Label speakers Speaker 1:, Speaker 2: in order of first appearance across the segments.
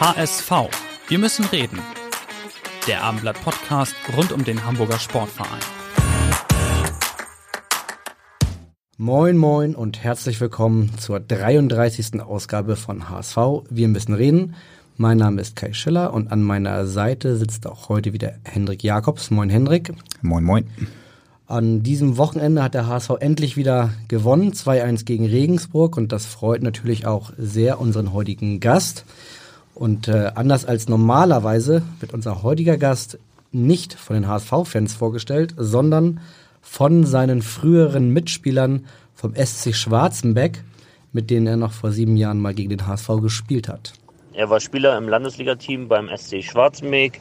Speaker 1: HSV. Wir müssen reden. Der Abendblatt Podcast rund um den Hamburger Sportverein.
Speaker 2: Moin moin und herzlich willkommen zur 33. Ausgabe von HSV. Wir müssen reden. Mein Name ist Kai Schiller und an meiner Seite sitzt auch heute wieder Hendrik Jakobs. Moin Hendrik.
Speaker 3: Moin moin.
Speaker 2: An diesem Wochenende hat der HSV endlich wieder gewonnen, 2-1 gegen Regensburg und das freut natürlich auch sehr unseren heutigen Gast. Und äh, anders als normalerweise wird unser heutiger Gast nicht von den HSV-Fans vorgestellt, sondern von seinen früheren Mitspielern vom SC Schwarzenbeck, mit denen er noch vor sieben Jahren mal gegen den HSV gespielt hat.
Speaker 4: Er war Spieler im Landesligateam beim SC Schwarzenbeck,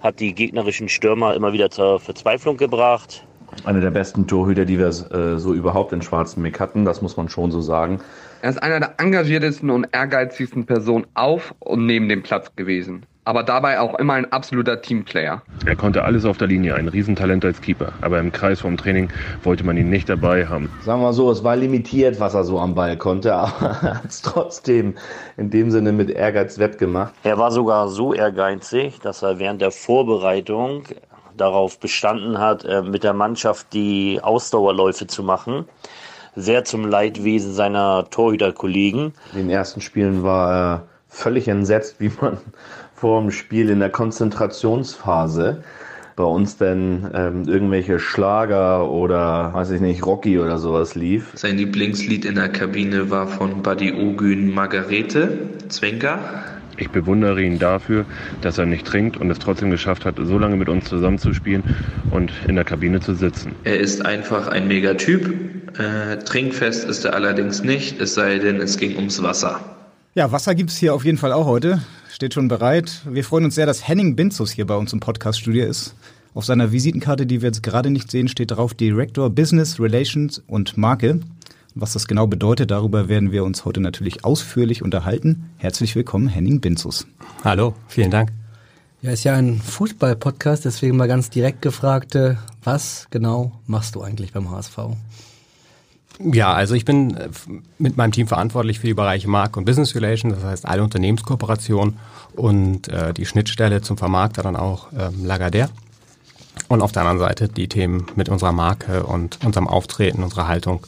Speaker 4: hat die gegnerischen Stürmer immer wieder zur Verzweiflung gebracht.
Speaker 5: Einer der besten Torhüter, die wir äh, so überhaupt in Schwarzenbeck hatten, das muss man schon so sagen.
Speaker 6: Er ist einer der engagiertesten und ehrgeizigsten Personen auf und neben dem Platz gewesen. Aber dabei auch immer ein absoluter Teamplayer.
Speaker 7: Er konnte alles auf der Linie, ein Riesentalent als Keeper. Aber im Kreis vom Training wollte man ihn nicht dabei haben.
Speaker 5: Sagen wir so, es war limitiert, was er so am Ball konnte, aber er hat es trotzdem in dem Sinne mit Ehrgeiz wettgemacht.
Speaker 4: Er war sogar so ehrgeizig, dass er während der Vorbereitung darauf bestanden hat, äh, mit der Mannschaft die Ausdauerläufe zu machen sehr zum Leidwesen seiner Torhüterkollegen.
Speaker 5: In den ersten Spielen war er völlig entsetzt, wie man vor dem Spiel in der Konzentrationsphase bei uns denn ähm, irgendwelche Schlager oder weiß ich nicht, Rocky oder sowas lief.
Speaker 8: Sein Lieblingslied in der Kabine war von Buddy Ogün Margarete, Zwenka.
Speaker 7: Ich bewundere ihn dafür, dass er nicht trinkt und es trotzdem geschafft hat, so lange mit uns zusammenzuspielen und in der Kabine zu sitzen.
Speaker 8: Er ist einfach ein Megatyp. Äh, trinkfest ist er allerdings nicht, es sei denn, es ging ums Wasser.
Speaker 3: Ja, Wasser gibt es hier auf jeden Fall auch heute. Steht schon bereit. Wir freuen uns sehr, dass Henning Binzus hier bei uns im Podcast-Studio ist. Auf seiner Visitenkarte, die wir jetzt gerade nicht sehen, steht drauf Director Business Relations und Marke. Was das genau bedeutet, darüber werden wir uns heute natürlich ausführlich unterhalten. Herzlich willkommen, Henning Binzus.
Speaker 9: Hallo, vielen Dank.
Speaker 2: Ja, ist ja ein Fußball-Podcast, deswegen mal ganz direkt gefragt, äh, was genau machst du eigentlich beim HSV?
Speaker 9: Ja, also ich bin äh, mit meinem Team verantwortlich für die Bereiche Markt und Business Relations, das heißt alle Unternehmenskooperationen und äh, die Schnittstelle zum Vermarkter dann auch ähm, Lagardère. Und auf der anderen Seite die Themen mit unserer Marke und unserem Auftreten, unserer Haltung,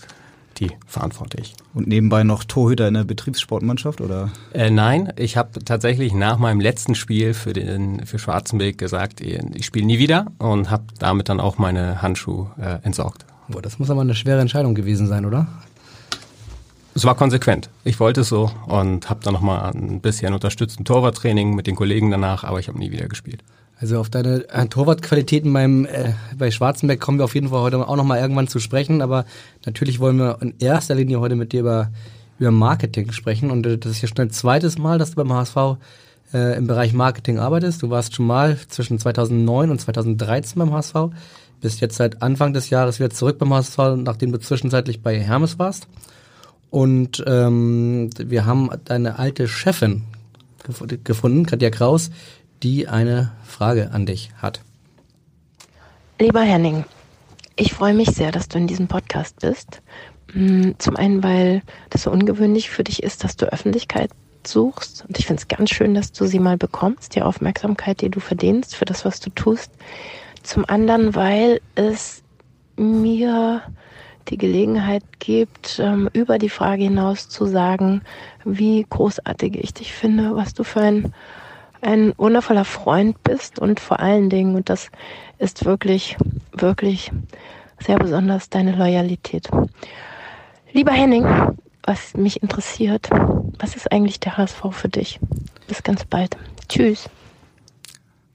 Speaker 9: die verantworte ich.
Speaker 3: Und nebenbei noch Torhüter in der Betriebssportmannschaft oder?
Speaker 9: Äh, nein, ich habe tatsächlich nach meinem letzten Spiel für den für Schwarzenberg gesagt, ich spiele nie wieder und habe damit dann auch meine Handschuhe äh, entsorgt.
Speaker 2: Boah, das muss aber eine schwere Entscheidung gewesen sein, oder?
Speaker 9: Es war konsequent. Ich wollte es so und habe dann nochmal ein bisschen unterstützten Torwarttraining mit den Kollegen danach, aber ich habe nie wieder gespielt.
Speaker 2: Also auf deine äh, Torwartqualitäten beim äh, bei Schwarzenberg kommen wir auf jeden Fall heute auch nochmal irgendwann zu sprechen, aber natürlich wollen wir in erster Linie heute mit dir über, über Marketing sprechen und äh, das ist ja schon ein zweites Mal, dass du beim HSV äh, im Bereich Marketing arbeitest. Du warst schon mal zwischen 2009 und 2013 beim HSV, bist jetzt seit Anfang des Jahres wieder zurück beim HSV, nachdem du zwischenzeitlich bei Hermes warst. Und ähm, wir haben deine alte Chefin gef gefunden, Katja Kraus, die eine Frage an dich hat.
Speaker 10: Lieber Henning, ich freue mich sehr, dass du in diesem Podcast bist. Mm, zum einen, weil das so ungewöhnlich für dich ist, dass du Öffentlichkeit suchst. Und ich finde es ganz schön, dass du sie mal bekommst, die Aufmerksamkeit, die du verdienst für das, was du tust. Zum anderen, weil es mir die Gelegenheit gibt, ähm, über die Frage hinaus zu sagen, wie großartig ich dich finde, was du für ein, ein wundervoller Freund bist und vor allen Dingen, und das ist wirklich, wirklich sehr besonders, deine Loyalität. Lieber Henning, was mich interessiert, was ist eigentlich der HSV für dich? Bis ganz bald. Tschüss.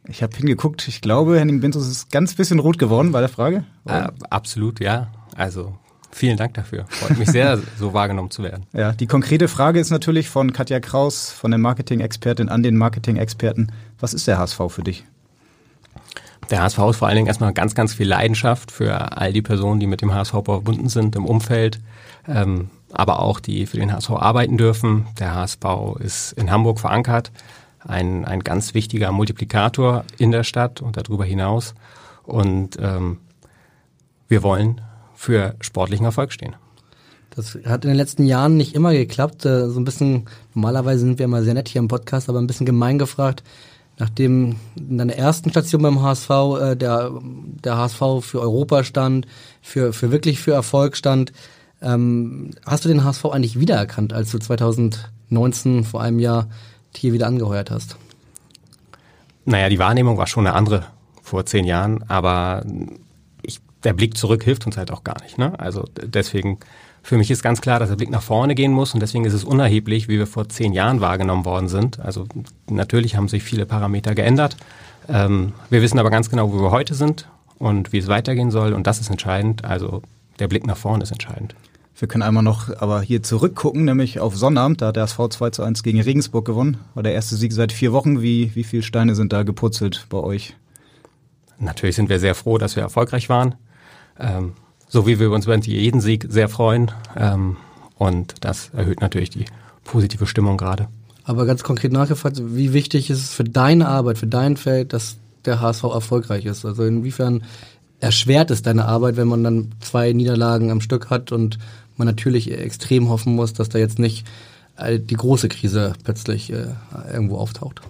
Speaker 3: Ich habe hingeguckt. Ich glaube, Henning Bintus ist ganz bisschen rot geworden bei der Frage.
Speaker 9: Äh, absolut, ja. Also Vielen Dank dafür. Freut mich sehr, so wahrgenommen zu werden.
Speaker 3: Ja, die konkrete Frage ist natürlich von Katja Kraus, von der Marketing-Expertin an den Marketing-Experten. Was ist der HSV für dich?
Speaker 9: Der HSV ist vor allen Dingen erstmal ganz, ganz viel Leidenschaft für all die Personen, die mit dem HSV verbunden sind im Umfeld, ähm, aber auch die für den HSV arbeiten dürfen. Der HSV ist in Hamburg verankert, ein, ein ganz wichtiger Multiplikator in der Stadt und darüber hinaus. Und ähm, wir wollen für sportlichen Erfolg stehen.
Speaker 2: Das hat in den letzten Jahren nicht immer geklappt. Äh, so ein bisschen, normalerweise sind wir immer sehr nett hier im Podcast, aber ein bisschen gemein gefragt. Nachdem in deiner ersten Station beim HSV äh, der, der HSV für Europa stand, für, für wirklich für Erfolg stand, ähm, hast du den HSV eigentlich wiedererkannt, als du 2019 vor einem Jahr hier wieder angeheuert hast?
Speaker 9: Naja, die Wahrnehmung war schon eine andere vor zehn Jahren, aber der Blick zurück hilft uns halt auch gar nicht. Ne? Also deswegen, für mich ist ganz klar, dass der Blick nach vorne gehen muss und deswegen ist es unerheblich, wie wir vor zehn Jahren wahrgenommen worden sind. Also natürlich haben sich viele Parameter geändert. Ähm, wir wissen aber ganz genau, wo wir heute sind und wie es weitergehen soll und das ist entscheidend. Also der Blick nach vorne ist entscheidend.
Speaker 3: Wir können einmal noch aber hier zurückgucken, nämlich auf Sonnabend, da hat der SV 2 zu 1 gegen Regensburg gewonnen. War der erste Sieg seit vier Wochen. Wie, wie viele Steine sind da geputzelt bei euch?
Speaker 9: Natürlich sind wir sehr froh, dass wir erfolgreich waren. Ähm, so wie wir uns über jeden Sieg sehr freuen. Ähm, und das erhöht natürlich die positive Stimmung gerade.
Speaker 2: Aber ganz konkret nachgefragt, wie wichtig ist es für deine Arbeit, für dein Feld, dass der HSV erfolgreich ist? Also inwiefern erschwert es deine Arbeit, wenn man dann zwei Niederlagen am Stück hat und man natürlich extrem hoffen muss, dass da jetzt nicht die große Krise plötzlich äh, irgendwo auftaucht?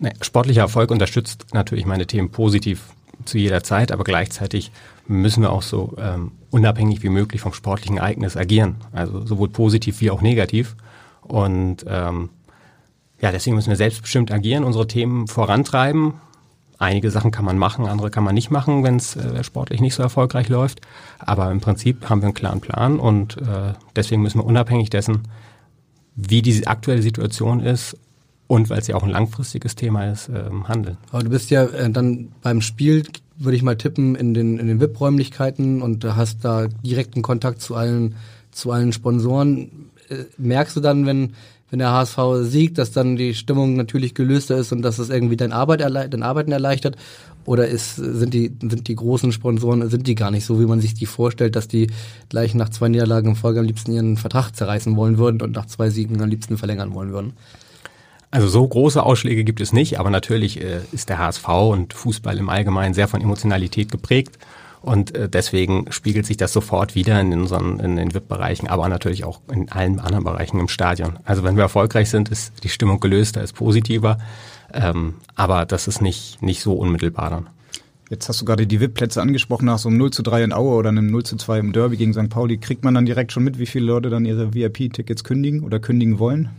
Speaker 9: Nee, sportlicher Erfolg unterstützt natürlich meine Themen positiv zu jeder Zeit, aber gleichzeitig müssen wir auch so ähm, unabhängig wie möglich vom sportlichen Ereignis agieren. Also sowohl positiv wie auch negativ. Und ähm, ja, deswegen müssen wir selbstbestimmt agieren, unsere Themen vorantreiben. Einige Sachen kann man machen, andere kann man nicht machen, wenn es äh, sportlich nicht so erfolgreich läuft. Aber im Prinzip haben wir einen klaren Plan und äh, deswegen müssen wir unabhängig dessen, wie diese aktuelle Situation ist und weil es ja auch ein langfristiges Thema ist, ähm, handeln.
Speaker 2: Aber du bist ja äh, dann beim Spiel würde ich mal tippen, in den, in den VIP-Räumlichkeiten und hast da direkten Kontakt zu allen, zu allen Sponsoren. Äh, merkst du dann, wenn, wenn der HSV siegt, dass dann die Stimmung natürlich gelöster ist und dass es irgendwie dein Arbeit dein Arbeiten erleichtert? Oder ist, sind die, sind die großen Sponsoren, sind die gar nicht so, wie man sich die vorstellt, dass die gleich nach zwei Niederlagen im Folge am liebsten ihren Vertrag zerreißen wollen würden und nach zwei Siegen am liebsten verlängern wollen würden?
Speaker 9: Also so große Ausschläge gibt es nicht, aber natürlich äh, ist der HSV und Fußball im Allgemeinen sehr von Emotionalität geprägt. Und äh, deswegen spiegelt sich das sofort wieder in unseren in den VIP-Bereichen, aber natürlich auch in allen anderen Bereichen im Stadion. Also wenn wir erfolgreich sind, ist die Stimmung gelöster, ist positiver. Ähm, aber das ist nicht, nicht so unmittelbar dann.
Speaker 3: Jetzt hast du gerade die VIP-Plätze angesprochen, nach so einem 0 zu 3 in Aue oder einem 0 zu 2 im Derby gegen St. Pauli. Kriegt man dann direkt schon mit, wie viele Leute dann ihre VIP-Tickets kündigen oder kündigen wollen?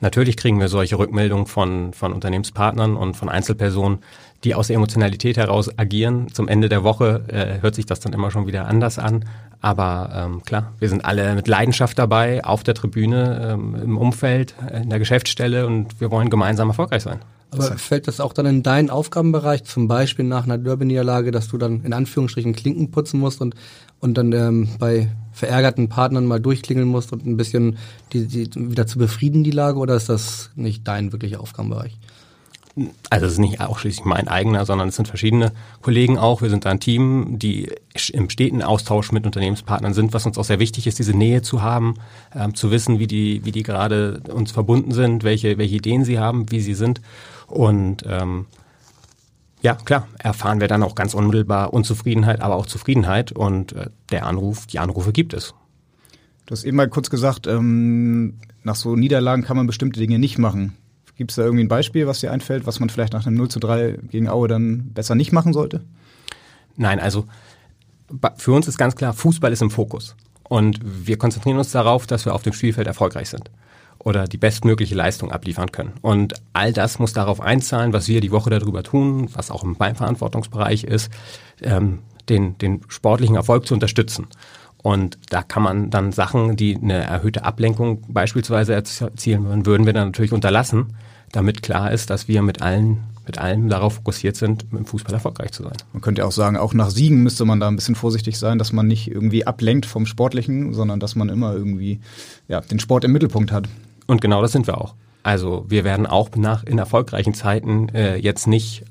Speaker 9: Natürlich kriegen wir solche Rückmeldungen von, von Unternehmenspartnern und von Einzelpersonen, die aus der Emotionalität heraus agieren. Zum Ende der Woche äh, hört sich das dann immer schon wieder anders an. Aber ähm, klar, wir sind alle mit Leidenschaft dabei, auf der Tribüne, ähm, im Umfeld, äh, in der Geschäftsstelle und wir wollen gemeinsam erfolgreich sein.
Speaker 2: Aber fällt das auch dann in deinen Aufgabenbereich, zum Beispiel nach einer Derby-Niederlage, dass du dann in Anführungsstrichen Klinken putzen musst und, und dann ähm, bei verärgerten Partnern mal durchklingeln musst und ein bisschen die, die wieder zu befrieden, die Lage, oder ist das nicht dein wirklicher Aufgabenbereich?
Speaker 9: Also es ist nicht ausschließlich mein eigener, sondern es sind verschiedene Kollegen auch. Wir sind da ein Team, die im steten Austausch mit Unternehmenspartnern sind, was uns auch sehr wichtig ist, diese Nähe zu haben, ähm, zu wissen, wie die, wie die gerade uns verbunden sind, welche, welche Ideen sie haben, wie sie sind. Und ähm, ja, klar, erfahren wir dann auch ganz unmittelbar Unzufriedenheit, aber auch Zufriedenheit und äh, der Anruf, die Anrufe gibt es.
Speaker 3: Du hast eben mal kurz gesagt, ähm, nach so Niederlagen kann man bestimmte Dinge nicht machen. Gibt es da irgendwie ein Beispiel, was dir einfällt, was man vielleicht nach einem 0 zu 3 gegen Aue dann besser nicht machen sollte?
Speaker 9: Nein, also für uns ist ganz klar, Fußball ist im Fokus. Und wir konzentrieren uns darauf, dass wir auf dem Spielfeld erfolgreich sind oder die bestmögliche Leistung abliefern können. Und all das muss darauf einzahlen, was wir die Woche darüber tun, was auch im Verantwortungsbereich ist, ähm, den, den sportlichen Erfolg zu unterstützen. Und da kann man dann Sachen, die eine erhöhte Ablenkung beispielsweise erzielen würden, würden wir dann natürlich unterlassen, damit klar ist, dass wir mit allen mit allem darauf fokussiert sind, dem Fußball erfolgreich zu sein.
Speaker 3: Man könnte auch sagen, auch nach Siegen müsste man da ein bisschen vorsichtig sein, dass man nicht irgendwie ablenkt vom Sportlichen, sondern dass man immer irgendwie ja, den Sport im Mittelpunkt hat.
Speaker 9: Und genau das sind wir auch. Also wir werden auch nach in erfolgreichen Zeiten äh, jetzt nicht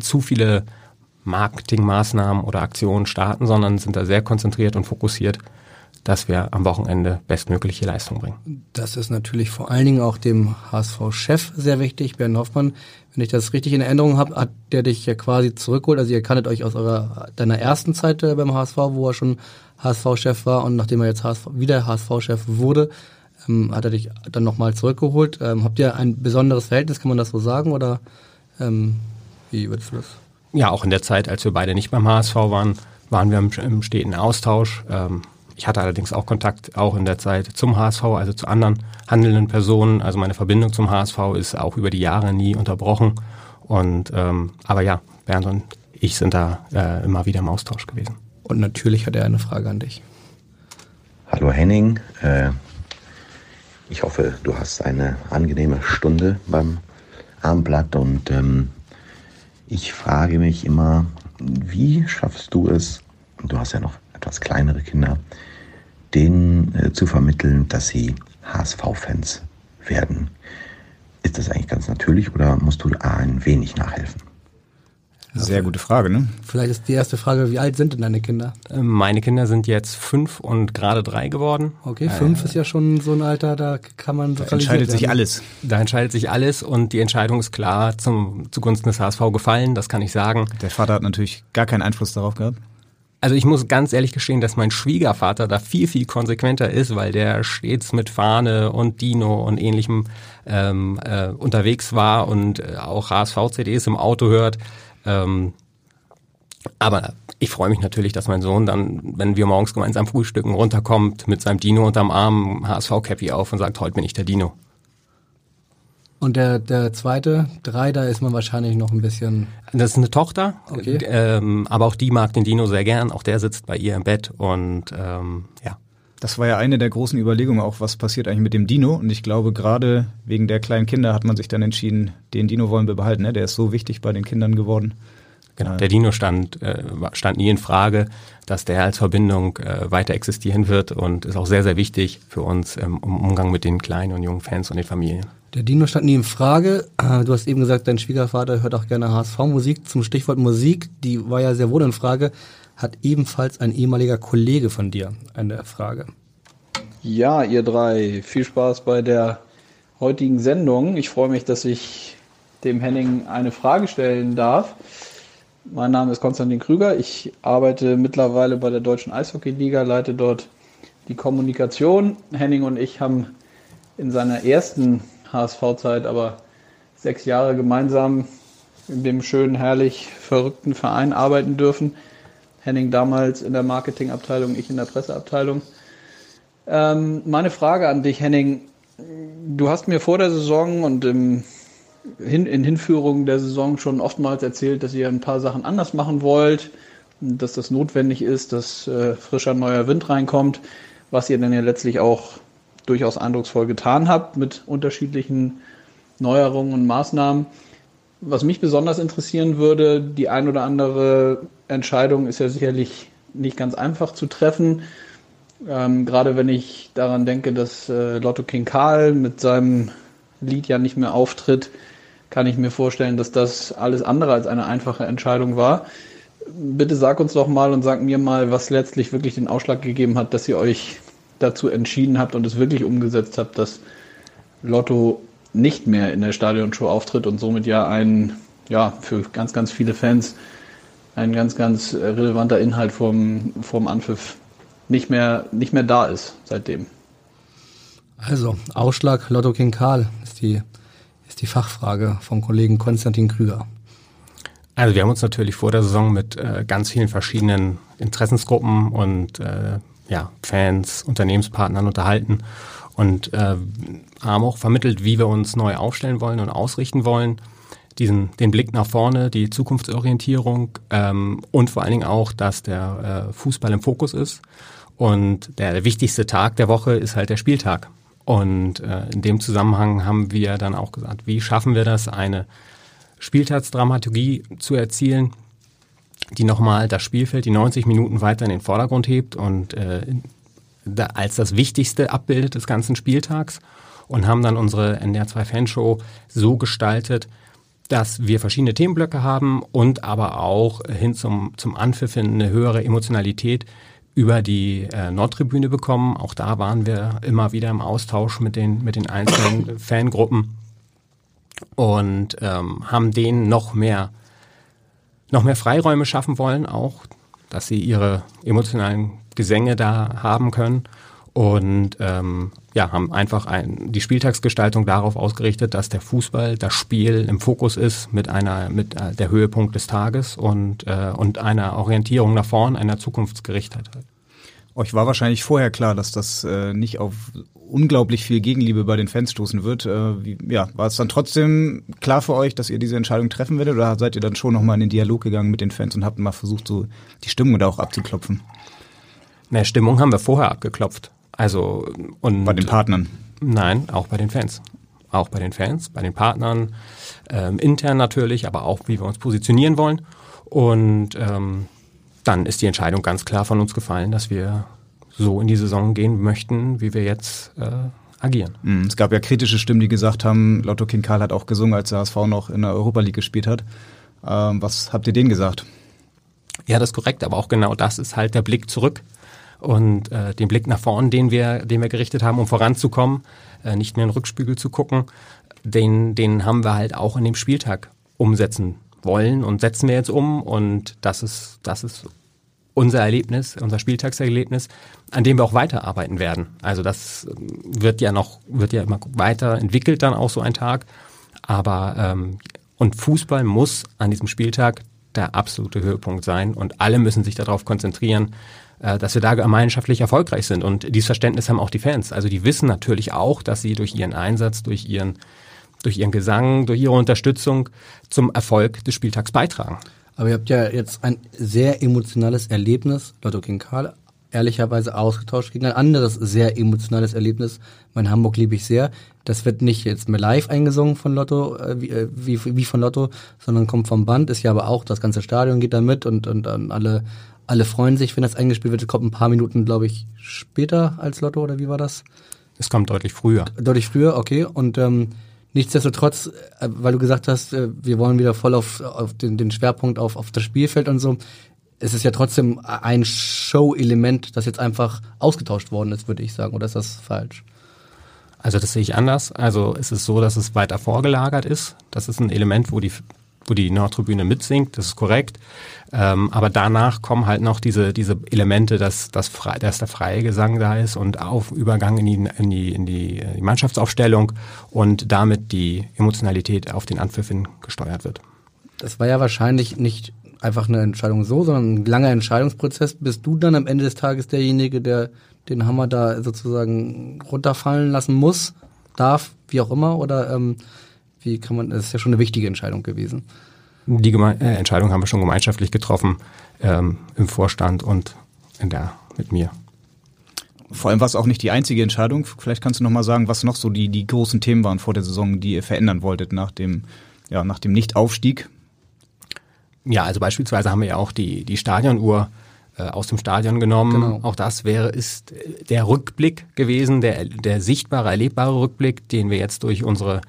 Speaker 9: zu viele Marketingmaßnahmen oder Aktionen starten, sondern sind da sehr konzentriert und fokussiert dass wir am Wochenende bestmögliche Leistung bringen.
Speaker 2: Das ist natürlich vor allen Dingen auch dem HSV-Chef sehr wichtig, Bernd Hoffmann. Wenn ich das richtig in Erinnerung habe, hat der dich ja quasi zurückgeholt. Also ihr kanntet euch aus eurer deiner ersten Zeit äh, beim HSV, wo er schon HSV-Chef war und nachdem er jetzt HSV, wieder HSV-Chef wurde, ähm, hat er dich dann nochmal zurückgeholt. Ähm, habt ihr ein besonderes Verhältnis, kann man das so sagen? Oder ähm, wie würdest du das?
Speaker 9: Ja, auch in der Zeit, als wir beide nicht beim HSV waren, waren wir im, im steten Austausch. Ähm, ich hatte allerdings auch Kontakt auch in der Zeit zum HSV, also zu anderen handelnden Personen. Also meine Verbindung zum HSV ist auch über die Jahre nie unterbrochen. Und ähm, aber ja, Bernd und ich sind da äh, immer wieder im Austausch gewesen.
Speaker 2: Und natürlich hat er eine Frage an dich.
Speaker 11: Hallo Henning, äh, ich hoffe, du hast eine angenehme Stunde beim Armblatt und ähm, ich frage mich immer, wie schaffst du es, du hast ja noch etwas kleinere Kinder, denen äh, zu vermitteln, dass sie HSV-Fans werden. Ist das eigentlich ganz natürlich oder musst du ein wenig nachhelfen?
Speaker 3: Sehr gute Frage, ne?
Speaker 2: Vielleicht ist die erste Frage, wie alt sind denn deine Kinder?
Speaker 9: Ähm, meine Kinder sind jetzt fünf und gerade drei geworden.
Speaker 2: Okay, fünf äh, ist ja schon so ein Alter, da kann man
Speaker 3: Da entscheidet sich alles.
Speaker 9: Da entscheidet sich alles und die Entscheidung ist klar zum, zugunsten des HSV gefallen, das kann ich sagen.
Speaker 3: Der Vater hat natürlich gar keinen Einfluss darauf gehabt.
Speaker 9: Also ich muss ganz ehrlich gestehen, dass mein Schwiegervater da viel, viel konsequenter ist, weil der stets mit Fahne und Dino und ähnlichem ähm, äh, unterwegs war und äh, auch HSV-CDs im Auto hört. Ähm, aber ich freue mich natürlich, dass mein Sohn dann, wenn wir morgens gemeinsam frühstücken, runterkommt mit seinem Dino unterm Arm, HSV-Cappy auf und sagt, heute bin ich der Dino.
Speaker 2: Und der, der zweite, drei, da ist man wahrscheinlich noch ein bisschen.
Speaker 9: Das ist eine Tochter,
Speaker 2: Okay.
Speaker 9: ähm, aber auch die mag den Dino sehr gern. Auch der sitzt bei ihr im Bett und ähm, ja.
Speaker 3: Das war ja eine der großen Überlegungen auch, was passiert eigentlich mit dem Dino. Und ich glaube, gerade wegen der kleinen Kinder hat man sich dann entschieden, den Dino wollen wir behalten. Ne? Der ist so wichtig bei den Kindern geworden.
Speaker 9: Genau, der Dino stand, äh, stand nie in Frage, dass der als Verbindung äh, weiter existieren wird und ist auch sehr, sehr wichtig für uns ähm, im Umgang mit den kleinen und jungen Fans und den Familien.
Speaker 2: Der Dino stand nie in Frage. Äh, Du hast eben gesagt, dein Schwiegervater hört auch gerne HSV-Musik. Zum Stichwort Musik, die war ja sehr wohl in Frage, hat ebenfalls ein ehemaliger Kollege von dir eine Frage.
Speaker 12: Ja, ihr drei, viel Spaß bei der heutigen Sendung. Ich freue mich, dass ich dem Henning eine Frage stellen darf. Mein Name ist Konstantin Krüger. Ich arbeite mittlerweile bei der Deutschen Eishockeyliga, leite dort die Kommunikation. Henning und ich haben in seiner ersten HSV-Zeit aber sechs Jahre gemeinsam in dem schönen, herrlich verrückten Verein arbeiten dürfen. Henning damals in der Marketingabteilung, ich in der Presseabteilung. Ähm, meine Frage an dich, Henning. Du hast mir vor der Saison und im, hin, in Hinführung der Saison schon oftmals erzählt, dass ihr ein paar Sachen anders machen wollt, dass das notwendig ist, dass äh, frischer neuer Wind reinkommt, was ihr dann ja letztlich auch durchaus eindrucksvoll getan habt mit unterschiedlichen Neuerungen und Maßnahmen. Was mich besonders interessieren würde, die ein oder andere Entscheidung ist ja sicherlich nicht ganz einfach zu treffen. Ähm, gerade wenn ich daran denke, dass äh, Lotto King Karl mit seinem Lied ja nicht mehr auftritt, kann ich mir vorstellen, dass das alles andere als eine einfache Entscheidung war. Bitte sag uns doch mal und sag mir mal, was letztlich wirklich den Ausschlag gegeben hat, dass ihr euch dazu entschieden habt und es wirklich umgesetzt habt, dass Lotto nicht mehr in der Stadionshow auftritt und somit ja ein, ja, für ganz, ganz viele Fans ein ganz, ganz äh, relevanter Inhalt vom, vom Anpfiff nicht mehr, nicht mehr da ist seitdem.
Speaker 2: Also, Ausschlag Lotto King Karl ist die, ist die Fachfrage vom Kollegen Konstantin Krüger.
Speaker 9: Also wir haben uns natürlich vor der Saison mit äh, ganz vielen verschiedenen Interessensgruppen und äh, ja, Fans, Unternehmenspartnern unterhalten und äh, haben auch vermittelt, wie wir uns neu aufstellen wollen und ausrichten wollen. Diesen, den Blick nach vorne, die Zukunftsorientierung ähm, und vor allen Dingen auch, dass der äh, Fußball im Fokus ist. Und der, wichtigste Tag der Woche ist halt der Spieltag. Und äh, in dem Zusammenhang haben wir dann auch gesagt, wie schaffen wir das, eine Spieltagsdramaturgie zu erzielen, die nochmal das Spielfeld die 90 Minuten weiter in den Vordergrund hebt und äh, da, als das Wichtigste abbildet des ganzen Spieltags und haben dann unsere NDR 2 Fanshow so gestaltet, dass wir verschiedene Themenblöcke haben und aber auch hin zum, zum Anpfiff eine höhere Emotionalität über die äh, Nordtribüne bekommen. Auch da waren wir immer wieder im Austausch mit den, mit den einzelnen Fangruppen und ähm, haben denen noch mehr, noch mehr Freiräume schaffen wollen, auch, dass sie ihre emotionalen Gesänge da haben können und ähm, ja, haben einfach ein, die Spieltagsgestaltung darauf ausgerichtet, dass der Fußball, das Spiel im Fokus ist mit einer mit äh, der Höhepunkt des Tages und äh, und einer Orientierung nach vorn, einer Zukunftsgerichtheit.
Speaker 3: Euch war wahrscheinlich vorher klar, dass das äh, nicht auf unglaublich viel Gegenliebe bei den Fans stoßen wird. Äh, wie, ja, war es dann trotzdem klar für euch, dass ihr diese Entscheidung treffen werdet, oder seid ihr dann schon nochmal in den Dialog gegangen mit den Fans und habt mal versucht, so die Stimmung da auch abzuklopfen?
Speaker 9: Na, Stimmung haben wir vorher abgeklopft. Also und
Speaker 3: bei den Partnern?
Speaker 9: Nein, auch bei den Fans. Auch bei den Fans, bei den Partnern, ähm, intern natürlich, aber auch wie wir uns positionieren wollen. Und ähm, dann ist die Entscheidung ganz klar von uns gefallen, dass wir so in die Saison gehen möchten, wie wir jetzt äh, agieren.
Speaker 3: Mhm. Es gab ja kritische Stimmen, die gesagt haben, Lotto King Karl hat auch gesungen, als der HSV noch in der Europa League gespielt hat. Ähm, was habt ihr denen gesagt?
Speaker 9: Ja, das ist korrekt, aber auch genau das ist halt der Blick zurück und äh, den Blick nach vorn, den wir, den wir gerichtet haben, um voranzukommen, äh, nicht mehr in den Rückspiegel zu gucken, den, den haben wir halt auch in dem Spieltag umsetzen wollen und setzen wir jetzt um und das ist, das ist unser Erlebnis, unser Spieltagserlebnis, an dem wir auch weiterarbeiten werden. Also das wird ja noch, wird ja immer weiter entwickelt dann auch so ein Tag. Aber ähm, und Fußball muss an diesem Spieltag der absolute Höhepunkt sein und alle müssen sich darauf konzentrieren, dass wir da gemeinschaftlich erfolgreich sind. Und dieses Verständnis haben auch die Fans. Also die wissen natürlich auch, dass sie durch ihren Einsatz, durch ihren, durch ihren Gesang, durch ihre Unterstützung zum Erfolg des Spieltags beitragen.
Speaker 2: Aber ihr habt ja jetzt ein sehr emotionales Erlebnis, Lotto King Karl, ehrlicherweise ausgetauscht gegen ein anderes sehr emotionales Erlebnis. Mein Hamburg liebe ich sehr. Das wird nicht jetzt mehr live eingesungen von Lotto, äh, wie, äh, wie, wie von Lotto, sondern kommt vom Band, ist ja aber auch, das ganze Stadion geht da mit und, und, und alle, alle freuen sich, wenn das eingespielt wird. Es kommt ein paar Minuten, glaube ich, später als Lotto, oder wie war das?
Speaker 9: Es kommt deutlich früher.
Speaker 2: Deutlich früher, okay. Und ähm, nichtsdestotrotz, äh, weil du gesagt hast, äh, wir wollen wieder voll auf, auf den, den Schwerpunkt auf, auf das Spielfeld und so, es ist ja trotzdem ein Show-Element, das jetzt einfach ausgetauscht worden ist, würde ich sagen. Oder ist das falsch?
Speaker 9: Also das sehe ich anders. Also es ist so, dass es weiter vorgelagert ist. Das ist ein Element, wo die wo die Nordtribüne mitsingt, das ist korrekt. Ähm, aber danach kommen halt noch diese, diese Elemente, dass, dass, frei, dass der freie Gesang da ist und auf Übergang in die, in die, in die, die Mannschaftsaufstellung und damit die Emotionalität auf den Anpfiff hin gesteuert wird.
Speaker 2: Das war ja wahrscheinlich nicht einfach eine Entscheidung so, sondern ein langer Entscheidungsprozess. Bist du dann am Ende des Tages derjenige, der den Hammer da sozusagen runterfallen lassen muss, darf, wie auch immer? Oder ähm, wie kann man, das ist ja schon eine wichtige Entscheidung gewesen.
Speaker 9: Die Geme äh, Entscheidung haben wir schon gemeinschaftlich getroffen ähm, im Vorstand und in der mit mir.
Speaker 3: Vor allem war es auch nicht die einzige Entscheidung. Vielleicht kannst du noch mal sagen, was noch so die, die großen Themen waren vor der Saison, die ihr verändern wolltet nach dem, ja, nach dem Nichtaufstieg.
Speaker 9: Ja, also beispielsweise haben wir ja auch die, die Stadionuhr äh, aus dem Stadion genommen. Genau. Auch das wäre, ist der Rückblick gewesen, der, der sichtbare, erlebbare Rückblick, den wir jetzt durch unsere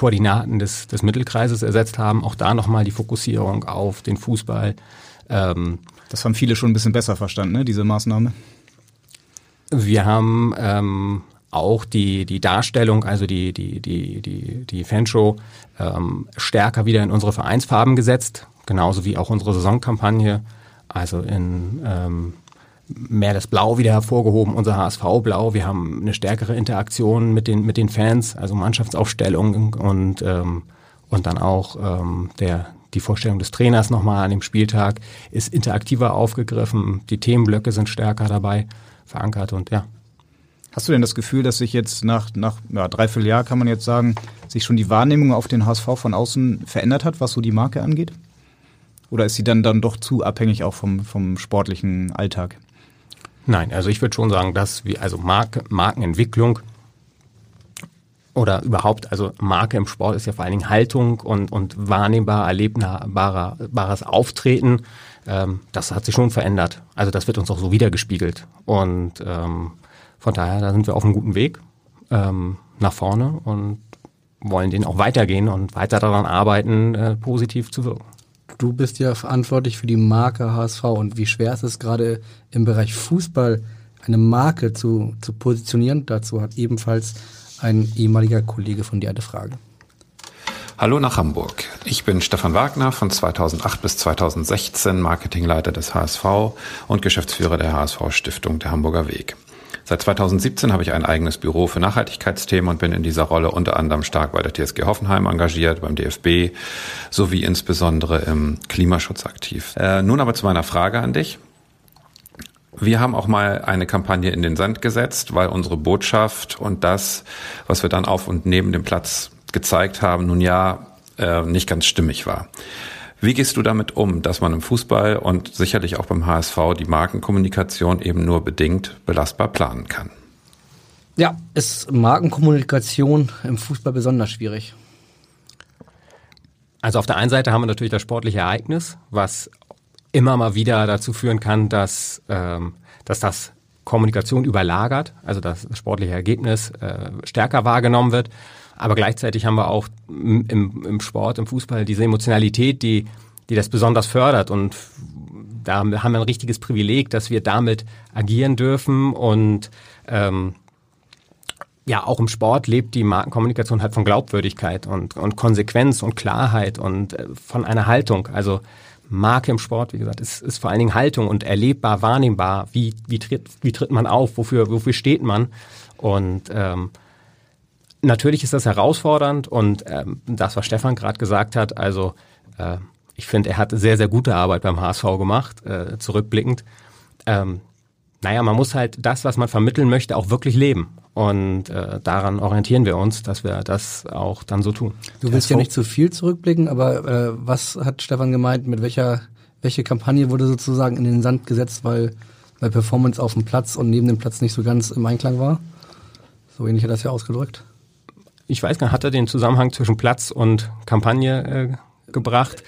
Speaker 9: Koordinaten des, des Mittelkreises ersetzt haben. Auch da nochmal die Fokussierung auf den Fußball.
Speaker 3: Ähm, das haben viele schon ein bisschen besser verstanden, ne, diese Maßnahme.
Speaker 9: Wir haben ähm, auch die, die Darstellung, also die, die, die, die, die Fanshow ähm, stärker wieder in unsere Vereinsfarben gesetzt, genauso wie auch unsere Saisonkampagne, also in ähm, mehr das Blau wieder hervorgehoben, unser HSV-Blau. Wir haben eine stärkere Interaktion mit den, mit den Fans, also Mannschaftsaufstellung und, ähm, und dann auch ähm, der, die Vorstellung des Trainers nochmal an dem Spieltag ist interaktiver aufgegriffen. Die Themenblöcke sind stärker dabei verankert und ja.
Speaker 3: Hast du denn das Gefühl, dass sich jetzt nach, nach ja, dreiviertel Jahr, kann man jetzt sagen, sich schon die Wahrnehmung auf den HSV von außen verändert hat, was so die Marke angeht? Oder ist sie dann, dann doch zu abhängig auch vom, vom sportlichen Alltag?
Speaker 9: Nein, also ich würde schon sagen, dass wir, also Marke, Markenentwicklung oder überhaupt, also Marke im Sport ist ja vor allen Dingen Haltung und, und wahrnehmbar, erlebbares Auftreten. Ähm, das hat sich schon verändert. Also das wird uns auch so wiedergespiegelt. Und ähm, von daher, da sind wir auf einem guten Weg ähm, nach vorne und wollen den auch weitergehen und weiter daran arbeiten, äh, positiv zu wirken.
Speaker 2: Du bist ja verantwortlich für die Marke HSV und wie schwer ist es gerade im Bereich Fußball, eine Marke zu, zu positionieren? Dazu hat ebenfalls ein ehemaliger Kollege von dir eine Frage.
Speaker 13: Hallo nach Hamburg. Ich bin Stefan Wagner von 2008 bis 2016 Marketingleiter des HSV und Geschäftsführer der HSV Stiftung der Hamburger Weg. Seit 2017 habe ich ein eigenes Büro für Nachhaltigkeitsthemen und bin in dieser Rolle unter anderem stark bei der TSG Hoffenheim engagiert, beim DFB sowie insbesondere im Klimaschutz aktiv. Äh, nun aber zu meiner Frage an dich. Wir haben auch mal eine Kampagne in den Sand gesetzt, weil unsere Botschaft und das, was wir dann auf und neben dem Platz gezeigt haben, nun ja äh, nicht ganz stimmig war. Wie gehst du damit um, dass man im Fußball und sicherlich auch beim HSV die Markenkommunikation eben nur bedingt belastbar planen kann?
Speaker 2: Ja, ist Markenkommunikation im Fußball besonders schwierig.
Speaker 9: Also auf der einen Seite haben wir natürlich das sportliche Ereignis, was immer mal wieder dazu führen kann, dass, ähm, dass das Kommunikation überlagert, also das sportliche Ergebnis äh, stärker wahrgenommen wird. Aber gleichzeitig haben wir auch im, im Sport, im Fußball diese Emotionalität, die, die das besonders fördert. Und da haben wir ein richtiges Privileg, dass wir damit agieren dürfen. Und ähm, ja, auch im Sport lebt die Markenkommunikation halt von Glaubwürdigkeit und, und Konsequenz und Klarheit und äh, von einer Haltung. Also Marke im Sport, wie gesagt, ist, ist vor allen Dingen Haltung und erlebbar, wahrnehmbar. Wie, wie, tritt, wie tritt man auf? Wofür, wofür steht man? Und ähm, natürlich ist das herausfordernd und ähm, das, was Stefan gerade gesagt hat, also äh, ich finde, er hat sehr, sehr gute Arbeit beim HSV gemacht, äh, zurückblickend. Ähm, naja, man muss halt das, was man vermitteln möchte, auch wirklich leben. Und äh, daran orientieren wir uns, dass wir das auch dann so tun.
Speaker 2: Du willst ja nicht zu viel zurückblicken, aber äh, was hat Stefan gemeint, mit welcher welche Kampagne wurde sozusagen in den Sand gesetzt, weil, weil Performance auf dem Platz und neben dem Platz nicht so ganz im Einklang war? So ähnlich hat er das ja ausgedrückt
Speaker 9: ich weiß gar nicht, hat er den Zusammenhang zwischen Platz und Kampagne äh, gebracht?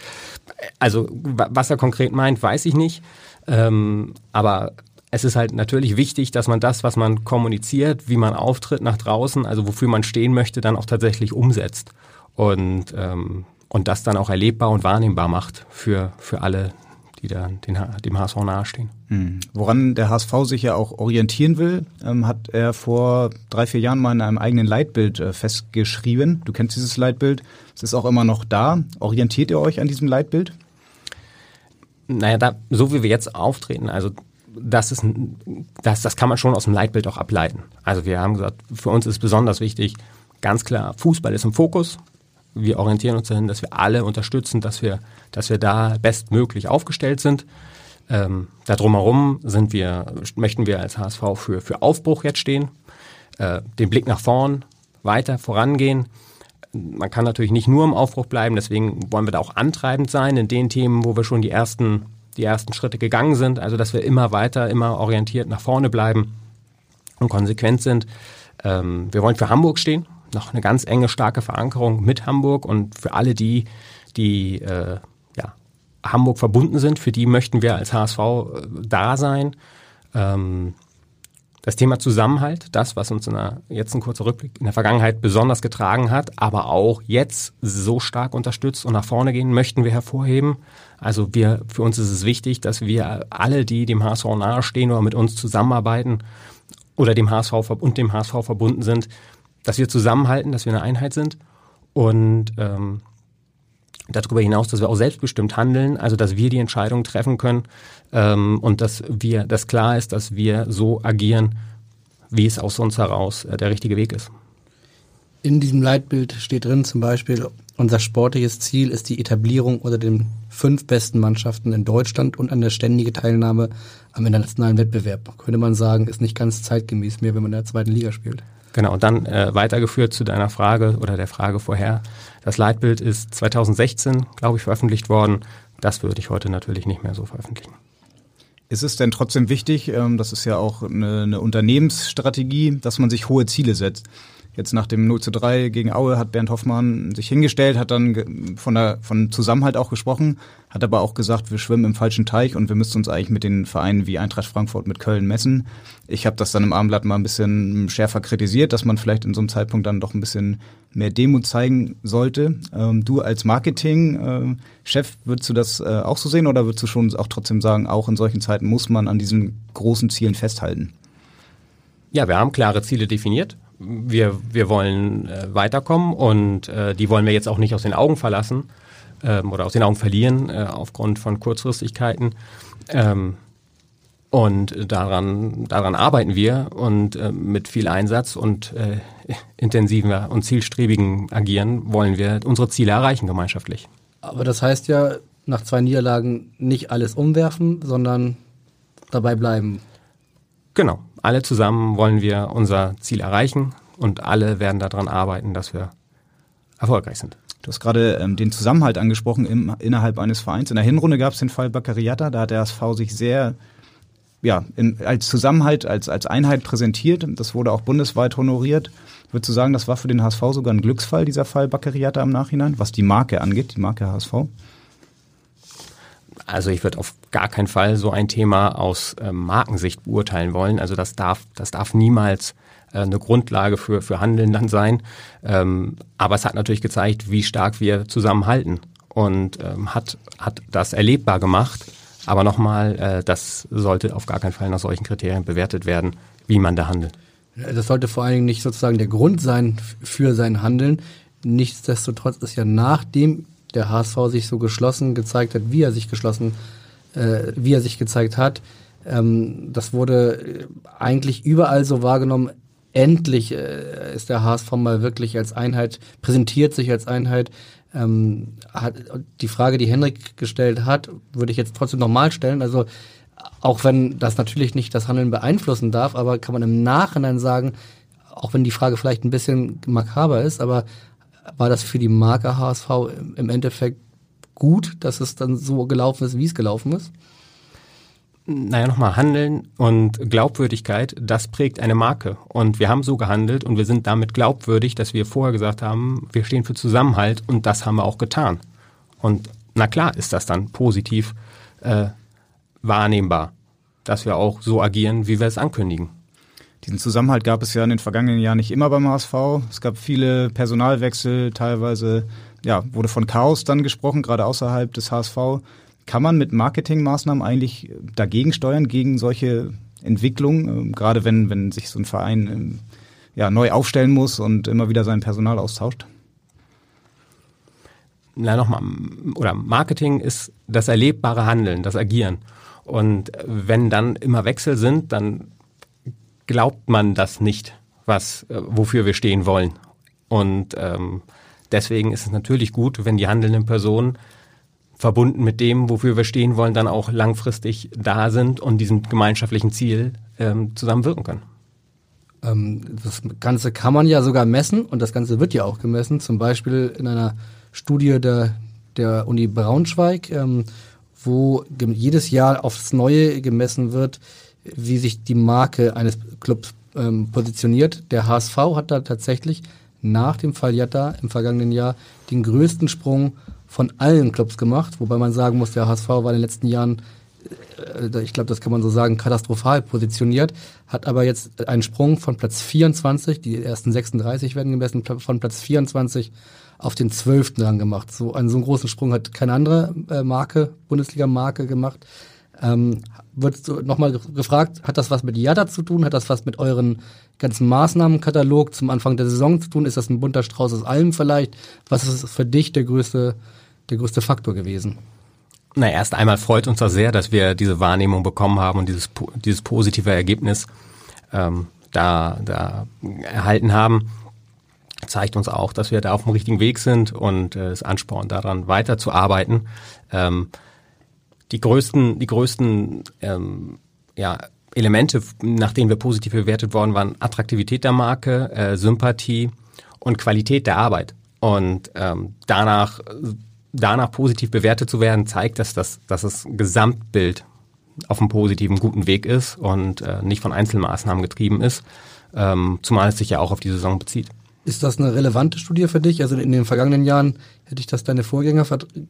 Speaker 9: Also was er konkret meint, weiß ich nicht. Ähm, aber es ist halt natürlich wichtig, dass man das, was man kommuniziert, wie man auftritt nach draußen, also wofür man stehen möchte, dann auch tatsächlich umsetzt. Und, ähm, und das dann auch erlebbar und wahrnehmbar macht für, für alle, die da den, dem HSV nahestehen.
Speaker 3: Hm. Woran der HSV sich ja auch orientieren will, ähm, hat er vor drei, vier Jahren mal in einem eigenen Leitbild äh, festgeschrieben. Du kennst dieses Leitbild. Es ist auch immer noch da. Orientiert ihr euch an diesem Leitbild?
Speaker 9: Naja, da, so wie wir jetzt auftreten, also das ist das, das kann man schon aus dem Leitbild auch ableiten. Also wir haben gesagt, für uns ist besonders wichtig, ganz klar, Fußball ist im Fokus wir orientieren uns dahin, dass wir alle unterstützen, dass wir, dass wir da bestmöglich aufgestellt sind. Ähm, da drumherum sind wir, möchten wir als HSV für, für Aufbruch jetzt stehen, äh, den Blick nach vorn, weiter vorangehen. Man kann natürlich nicht nur im Aufbruch bleiben, deswegen wollen wir da auch antreibend sein in den Themen, wo wir schon die ersten, die ersten Schritte gegangen sind. Also, dass wir immer weiter, immer orientiert nach vorne bleiben und konsequent sind. Ähm, wir wollen für Hamburg stehen noch eine ganz enge, starke Verankerung mit Hamburg und für alle die, die äh, ja, Hamburg verbunden sind, für die möchten wir als HSV äh, da sein. Ähm, das Thema Zusammenhalt, das, was uns in der, jetzt ein kurzer Rückblick in der Vergangenheit besonders getragen hat, aber auch jetzt so stark unterstützt und nach vorne gehen, möchten wir hervorheben. Also wir, für uns ist es wichtig, dass wir alle, die dem HSV nahestehen oder mit uns zusammenarbeiten oder dem HSV und dem HSV verbunden sind, dass wir zusammenhalten, dass wir eine Einheit sind und ähm, darüber hinaus, dass wir auch selbstbestimmt handeln, also dass wir die Entscheidung treffen können ähm, und dass wir, dass klar ist, dass wir so agieren, wie es aus uns heraus äh, der richtige Weg ist.
Speaker 2: In diesem Leitbild steht drin zum Beispiel, unser sportliches Ziel ist die Etablierung unter den fünf besten Mannschaften in Deutschland und eine ständige Teilnahme am internationalen Wettbewerb. Könnte man sagen, ist nicht ganz zeitgemäß mehr, wenn man in der zweiten Liga spielt.
Speaker 9: Genau, und dann äh, weitergeführt zu deiner Frage oder der Frage vorher. Das Leitbild ist 2016, glaube ich, veröffentlicht worden. Das würde ich heute natürlich nicht mehr so veröffentlichen.
Speaker 3: Ist es denn trotzdem wichtig, ähm, das ist ja auch eine, eine Unternehmensstrategie, dass man sich hohe Ziele setzt? Jetzt nach dem 0 zu 3 gegen Aue hat Bernd Hoffmann sich hingestellt, hat dann von, der, von Zusammenhalt auch gesprochen, hat aber auch gesagt, wir schwimmen im falschen Teich und wir müssten uns eigentlich mit den Vereinen wie Eintracht Frankfurt mit Köln messen. Ich habe das dann im Abendblatt mal ein bisschen schärfer kritisiert, dass man vielleicht in so einem Zeitpunkt dann doch ein bisschen mehr Demut zeigen sollte. Ähm, du als Marketing-Chef, äh, würdest du das äh, auch so sehen oder würdest du schon auch trotzdem sagen, auch in solchen Zeiten muss man an diesen großen Zielen festhalten?
Speaker 9: Ja, wir haben klare Ziele definiert wir, wir wollen äh, weiterkommen und äh, die wollen wir jetzt auch nicht aus den Augen verlassen ähm, oder aus den Augen verlieren äh, aufgrund von Kurzfristigkeiten. Ähm, und daran, daran arbeiten wir und äh, mit viel Einsatz und äh, intensiven und zielstrebigen Agieren wollen wir unsere Ziele erreichen gemeinschaftlich.
Speaker 2: Aber das heißt ja, nach zwei Niederlagen nicht alles umwerfen, sondern dabei bleiben.
Speaker 9: Genau alle zusammen wollen wir unser Ziel erreichen und alle werden daran arbeiten, dass wir erfolgreich sind.
Speaker 3: Du hast gerade ähm, den Zusammenhalt angesprochen im, innerhalb eines Vereins. In der Hinrunde gab es den Fall Baccariata, da hat der SV sich sehr ja, in, als Zusammenhalt, als, als Einheit präsentiert. Das wurde auch bundesweit honoriert. Würdest du sagen, das war für den HSV sogar ein Glücksfall, dieser Fall Baccariata im Nachhinein, was die Marke angeht, die Marke HSV?
Speaker 9: Also ich würde auf gar keinen Fall so ein Thema aus äh, Markensicht beurteilen wollen. Also das darf, das darf niemals äh, eine Grundlage für, für Handeln dann sein. Ähm, aber es hat natürlich gezeigt, wie stark wir zusammenhalten und ähm, hat, hat das erlebbar gemacht. Aber nochmal, äh, das sollte auf gar keinen Fall nach solchen Kriterien bewertet werden, wie man da handelt.
Speaker 2: Das sollte vor allen Dingen nicht sozusagen der Grund sein für sein Handeln. Nichtsdestotrotz ist ja nachdem der HSV sich so geschlossen gezeigt hat, wie er sich geschlossen, äh, wie er sich gezeigt hat. Ähm, das wurde äh, eigentlich überall so wahrgenommen. Endlich äh, ist der HSV mal wirklich als Einheit, präsentiert sich als Einheit. Ähm, hat, die Frage, die Henrik gestellt hat, würde ich jetzt trotzdem nochmal stellen. Also auch wenn das natürlich nicht das Handeln beeinflussen darf, aber kann man im Nachhinein sagen, auch wenn die Frage vielleicht ein bisschen makaber ist, aber war das für die Marke HSV im Endeffekt gut, dass es dann so gelaufen ist, wie es gelaufen ist?
Speaker 9: Naja, nochmal, Handeln und Glaubwürdigkeit, das prägt eine Marke. Und wir haben so gehandelt und wir sind damit glaubwürdig, dass wir vorher gesagt haben, wir stehen für Zusammenhalt und das haben wir auch getan. Und na klar ist das dann positiv äh, wahrnehmbar, dass wir auch so agieren, wie wir es ankündigen.
Speaker 3: Diesen Zusammenhalt gab es ja in den vergangenen Jahren nicht immer beim HSV. Es gab viele Personalwechsel, teilweise ja, wurde von Chaos dann gesprochen, gerade außerhalb des HSV. Kann man mit Marketingmaßnahmen eigentlich dagegen steuern, gegen solche Entwicklungen, ähm, gerade wenn, wenn sich so ein Verein ähm, ja, neu aufstellen muss und immer wieder sein Personal austauscht?
Speaker 9: Na nochmal, oder Marketing ist das erlebbare Handeln, das Agieren. Und wenn dann immer Wechsel sind, dann glaubt man das nicht, was, äh, wofür wir stehen wollen. Und ähm, deswegen ist es natürlich gut, wenn die handelnden Personen verbunden mit dem, wofür wir stehen wollen, dann auch langfristig da sind und diesem gemeinschaftlichen Ziel ähm, zusammenwirken können.
Speaker 2: Ähm, das Ganze kann man ja sogar messen und das Ganze wird ja auch gemessen, zum Beispiel in einer Studie der, der Uni Braunschweig, ähm, wo jedes Jahr aufs Neue gemessen wird, wie sich die Marke eines Clubs ähm, positioniert. Der HSV hat da tatsächlich nach dem Fall Jatta im vergangenen Jahr den größten Sprung von allen Clubs gemacht, wobei man sagen muss, der HSV war in den letzten Jahren, äh, ich glaube, das kann man so sagen, katastrophal positioniert, hat aber jetzt einen Sprung von Platz 24, die ersten 36 werden gemessen, von Platz 24 auf den 12. Rang gemacht. So einen so einen großen Sprung hat keine andere äh, Marke, Bundesliga-Marke gemacht. Ähm, wird nochmal gefragt, hat das was mit Yada zu tun? Hat das was mit euren ganzen Maßnahmenkatalog zum Anfang der Saison zu tun? Ist das ein bunter Strauß aus allem vielleicht? Was ist für dich der größte, der größte Faktor gewesen?
Speaker 9: Na, erst einmal freut uns das sehr, dass wir diese Wahrnehmung bekommen haben und dieses, dieses positive Ergebnis ähm, da, da erhalten haben. Zeigt uns auch, dass wir da auf dem richtigen Weg sind und äh, es anspornt daran weiterzuarbeiten. Ähm, die größten, die größten ähm, ja, Elemente, nach denen wir positiv bewertet worden waren, Attraktivität der Marke, äh, Sympathie und Qualität der Arbeit. Und ähm, danach, danach positiv bewertet zu werden, zeigt, dass das, dass das Gesamtbild auf einem positiven, guten Weg ist und äh, nicht von Einzelmaßnahmen getrieben ist, ähm, zumal es sich ja auch auf die Saison bezieht.
Speaker 2: Ist das eine relevante Studie für dich? Also in den vergangenen Jahren hätte ich das deine Vorgänger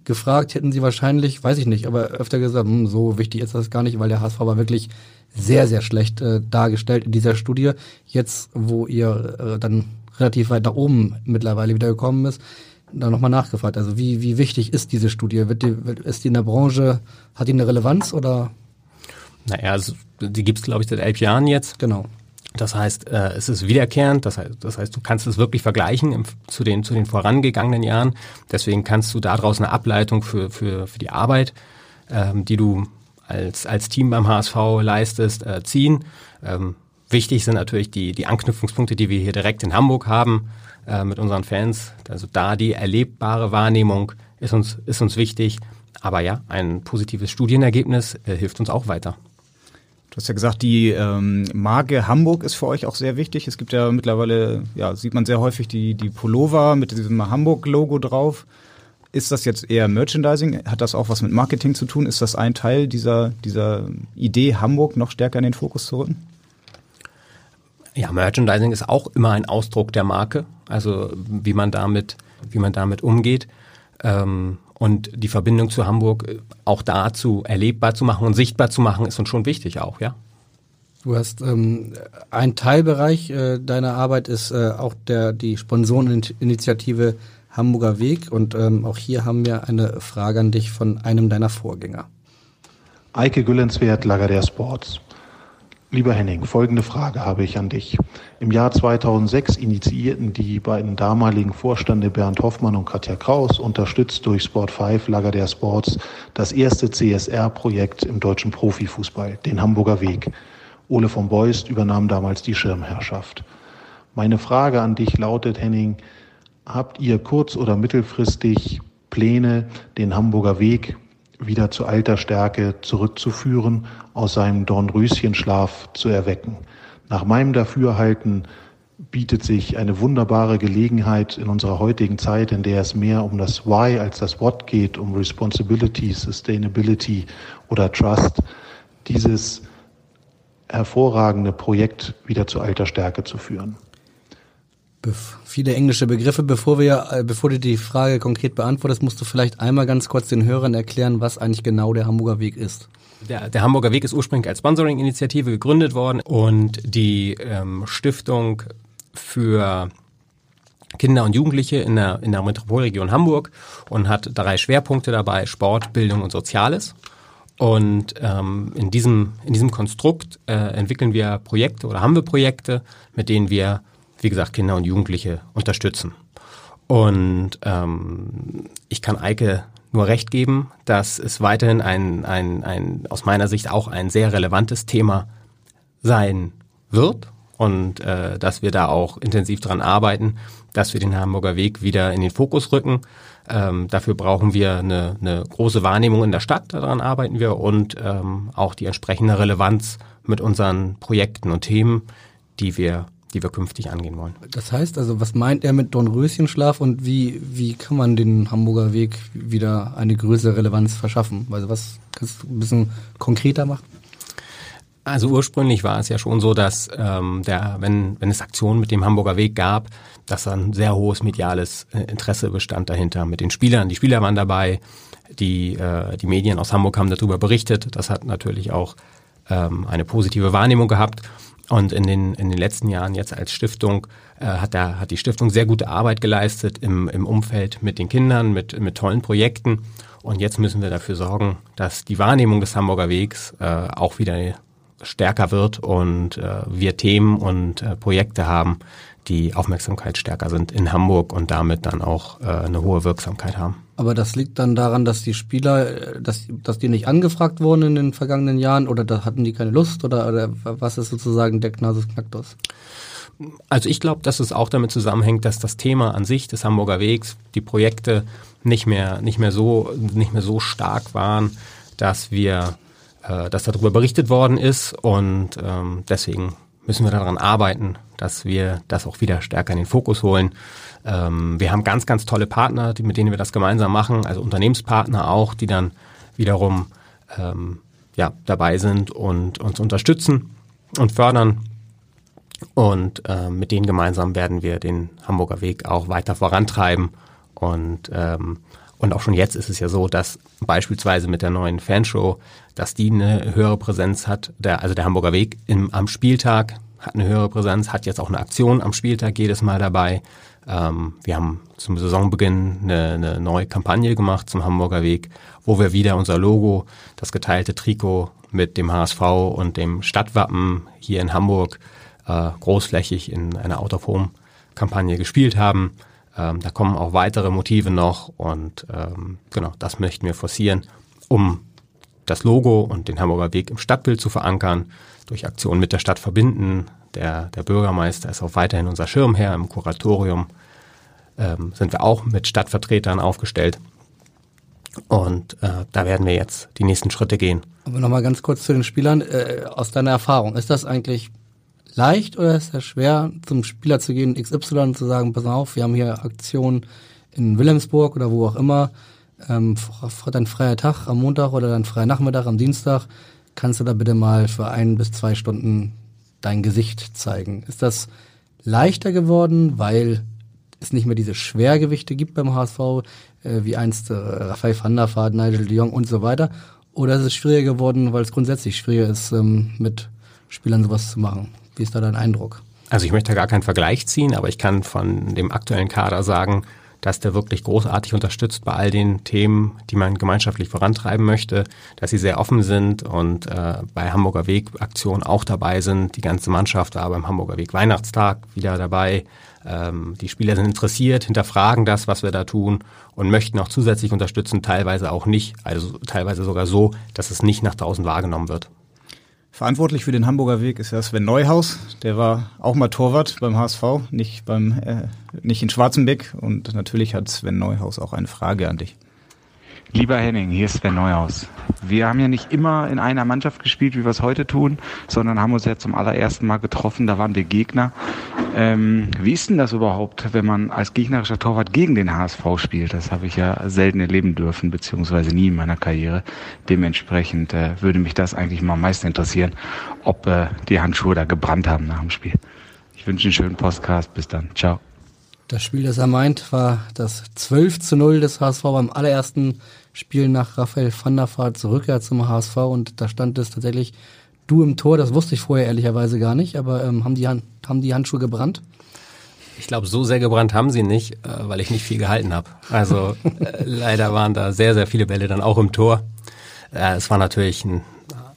Speaker 2: gefragt, hätten sie wahrscheinlich, weiß ich nicht, aber öfter gesagt, hm, so wichtig ist das gar nicht, weil der HSV war wirklich sehr, sehr schlecht äh, dargestellt in dieser Studie. Jetzt, wo ihr äh, dann relativ weit nach oben mittlerweile wieder gekommen ist, da nochmal nachgefragt. Also wie, wie wichtig ist diese Studie? Wird die, ist die in der Branche, hat die eine Relevanz oder?
Speaker 9: Naja, also, die gibt's glaube ich, seit elf Jahren jetzt.
Speaker 2: Genau.
Speaker 9: Das heißt, äh, es ist wiederkehrend, das heißt, das heißt, du kannst es wirklich vergleichen im, zu, den, zu den vorangegangenen Jahren. Deswegen kannst du daraus eine Ableitung für, für, für die Arbeit, ähm, die du als, als Team beim HSV leistest, äh, ziehen. Ähm, wichtig sind natürlich die, die Anknüpfungspunkte, die wir hier direkt in Hamburg haben äh, mit unseren Fans. Also da die erlebbare Wahrnehmung ist uns, ist uns wichtig. Aber ja, ein positives Studienergebnis äh, hilft uns auch weiter.
Speaker 3: Du hast ja gesagt, die ähm, Marke Hamburg ist für euch auch sehr wichtig. Es gibt ja mittlerweile, ja, sieht man sehr häufig die, die Pullover mit diesem Hamburg-Logo drauf. Ist das jetzt eher Merchandising? Hat das auch was mit Marketing zu tun? Ist das ein Teil dieser, dieser Idee, Hamburg noch stärker in den Fokus zu rücken?
Speaker 9: Ja, Merchandising ist auch immer ein Ausdruck der Marke, also wie man damit, wie man damit umgeht. Ähm, und die Verbindung zu Hamburg äh, auch dazu erlebbar zu machen und sichtbar zu machen, ist uns schon wichtig auch, ja.
Speaker 2: Du hast ähm, ein Teilbereich äh, deiner Arbeit ist äh, auch der die Sponsoreninitiative Hamburger Weg und ähm, auch hier haben wir eine Frage an dich von einem deiner Vorgänger.
Speaker 14: Eike Güllenswert, Lager der Sports. Lieber Henning, folgende Frage habe ich an dich. Im Jahr 2006 initiierten die beiden damaligen Vorstände Bernd Hoffmann und Katja Kraus, unterstützt durch Sport 5 Lager der Sports, das erste CSR-Projekt im deutschen Profifußball, den Hamburger Weg. Ole von Beust übernahm damals die Schirmherrschaft. Meine Frage an dich lautet, Henning, habt ihr kurz- oder mittelfristig Pläne, den Hamburger Weg wieder zu alter Stärke zurückzuführen, aus seinem Dornröschenschlaf zu erwecken. Nach meinem Dafürhalten bietet sich eine wunderbare Gelegenheit in unserer heutigen Zeit, in der es mehr um das Why als das What geht, um Responsibility, Sustainability oder Trust, dieses hervorragende Projekt wieder zu alter Stärke zu führen
Speaker 2: viele englische Begriffe. Bevor wir, äh, bevor du die Frage konkret beantwortest, musst du vielleicht einmal ganz kurz den Hörern erklären, was eigentlich genau der Hamburger Weg ist.
Speaker 9: Der, der Hamburger Weg ist ursprünglich als Sponsoring-Initiative gegründet worden und die ähm, Stiftung für Kinder und Jugendliche in der, in der Metropolregion Hamburg und hat drei Schwerpunkte dabei, Sport, Bildung und Soziales. Und ähm, in, diesem, in diesem Konstrukt äh, entwickeln wir Projekte oder haben wir Projekte, mit denen wir wie gesagt, Kinder und Jugendliche unterstützen. Und ähm, ich kann Eike nur recht geben, dass es weiterhin ein, ein, ein, aus meiner Sicht auch ein sehr relevantes Thema sein wird und äh, dass wir da auch intensiv dran arbeiten, dass wir den Hamburger Weg wieder in den Fokus rücken. Ähm, dafür brauchen wir eine, eine große Wahrnehmung in der Stadt, daran arbeiten wir und ähm, auch die entsprechende Relevanz mit unseren Projekten und Themen, die wir die wir künftig angehen wollen.
Speaker 2: Das heißt also, was meint er mit Dornröschenschlaf und wie, wie kann man den Hamburger Weg wieder eine größere Relevanz verschaffen? Also was kannst du ein bisschen konkreter machen?
Speaker 9: Also ursprünglich war es ja schon so, dass ähm, der, wenn, wenn es Aktionen mit dem Hamburger Weg gab, dass ein sehr hohes mediales äh, Interesse bestand dahinter mit den Spielern. Die Spieler waren dabei, die, äh, die Medien aus Hamburg haben darüber berichtet. Das hat natürlich auch ähm, eine positive Wahrnehmung gehabt. Und in den, in den letzten Jahren jetzt als Stiftung äh, hat, der, hat die Stiftung sehr gute Arbeit geleistet im, im Umfeld mit den Kindern, mit, mit tollen Projekten. Und jetzt müssen wir dafür sorgen, dass die Wahrnehmung des Hamburger Wegs äh, auch wieder stärker wird und äh, wir Themen und äh, Projekte haben, die Aufmerksamkeit stärker sind in Hamburg und damit dann auch äh, eine hohe Wirksamkeit haben.
Speaker 2: Aber das liegt dann daran, dass die Spieler, äh, dass, dass die nicht angefragt wurden in den vergangenen Jahren oder da hatten die keine Lust oder, oder was ist sozusagen der Knasus Knacktus?
Speaker 9: Also ich glaube, dass es auch damit zusammenhängt, dass das Thema an sich des Hamburger Wegs, die Projekte nicht mehr, nicht mehr so, nicht mehr so stark waren, dass wir, äh, dass darüber berichtet worden ist und ähm, deswegen müssen wir daran arbeiten, dass wir das auch wieder stärker in den Fokus holen. Ähm, wir haben ganz, ganz tolle Partner, die, mit denen wir das gemeinsam machen, also Unternehmenspartner auch, die dann wiederum ähm, ja, dabei sind und uns unterstützen und fördern. Und äh, mit denen gemeinsam werden wir den Hamburger Weg auch weiter vorantreiben. Und, ähm, und auch schon jetzt ist es ja so, dass beispielsweise mit der neuen Fanshow, dass die eine höhere Präsenz hat. Der, also der Hamburger Weg im, am Spieltag hat eine höhere Präsenz, hat jetzt auch eine Aktion am Spieltag jedes Mal dabei. Ähm, wir haben zum Saisonbeginn eine, eine neue Kampagne gemacht zum Hamburger Weg, wo wir wieder unser Logo, das geteilte Trikot mit dem HSV und dem Stadtwappen hier in Hamburg äh, großflächig in einer Out-of-Home-Kampagne gespielt haben. Ähm, da kommen auch weitere Motive noch und ähm, genau, das möchten wir forcieren, um das Logo und den Hamburger Weg im Stadtbild zu verankern, durch Aktionen mit der Stadt verbinden. Der, der Bürgermeister ist auch weiterhin unser Schirmherr im Kuratorium. Ähm, sind wir auch mit Stadtvertretern aufgestellt. Und äh, da werden wir jetzt die nächsten Schritte gehen.
Speaker 2: Aber nochmal ganz kurz zu den Spielern. Äh, aus deiner Erfahrung, ist das eigentlich leicht oder ist es schwer, zum Spieler zu gehen, XY und zu sagen, pass auf, wir haben hier Aktionen in Wilhelmsburg oder wo auch immer, ähm, dein freier Tag am Montag oder dein freier Nachmittag am Dienstag, kannst du da bitte mal für ein bis zwei Stunden dein Gesicht zeigen. Ist das leichter geworden, weil es nicht mehr diese Schwergewichte gibt beim HSV, äh, wie einst äh, Raphael van der Vaart, Nigel de Jong und so weiter? Oder ist es schwieriger geworden, weil es grundsätzlich schwieriger ist, ähm, mit Spielern sowas zu machen? Wie ist da dein Eindruck?
Speaker 9: Also ich möchte gar keinen Vergleich ziehen, aber ich kann von dem aktuellen Kader sagen, dass der wirklich großartig unterstützt bei all den Themen, die man gemeinschaftlich vorantreiben möchte, dass sie sehr offen sind und äh, bei Hamburger Weg Aktionen auch dabei sind. Die ganze Mannschaft war beim Hamburger Weg Weihnachtstag wieder dabei. Ähm, die Spieler sind interessiert, hinterfragen das, was wir da tun und möchten auch zusätzlich unterstützen, teilweise auch nicht, also teilweise sogar so, dass es nicht nach draußen wahrgenommen wird.
Speaker 3: Verantwortlich für den Hamburger Weg ist ja Sven Neuhaus. Der war auch mal Torwart beim HSV, nicht, beim, äh, nicht in Schwarzenbeck. Und natürlich hat Sven Neuhaus auch eine Frage an dich.
Speaker 15: Lieber Henning, hier ist Sven Neuhaus. Wir haben ja nicht immer in einer Mannschaft gespielt, wie wir es heute tun, sondern haben uns ja zum allerersten Mal getroffen, da waren wir Gegner. Ähm, wie ist denn das überhaupt, wenn man als gegnerischer Torwart gegen den HSV spielt? Das habe ich ja selten erleben dürfen, beziehungsweise nie in meiner Karriere. Dementsprechend äh, würde mich das eigentlich mal am meisten interessieren, ob äh, die Handschuhe da gebrannt haben nach dem Spiel. Ich wünsche einen schönen Podcast. Bis dann. Ciao.
Speaker 2: Das Spiel, das er meint, war das 12 zu 0 des HSV beim allerersten Spiel nach Raphael van der Vaart zurück zum HSV und da stand es tatsächlich du im Tor, das wusste ich vorher ehrlicherweise gar nicht, aber ähm, haben, die Hand, haben die Handschuhe gebrannt?
Speaker 9: Ich glaube, so sehr gebrannt haben sie nicht, äh, weil ich nicht viel gehalten habe. Also äh, leider waren da sehr, sehr viele Bälle dann auch im Tor. Äh, es war natürlich ein,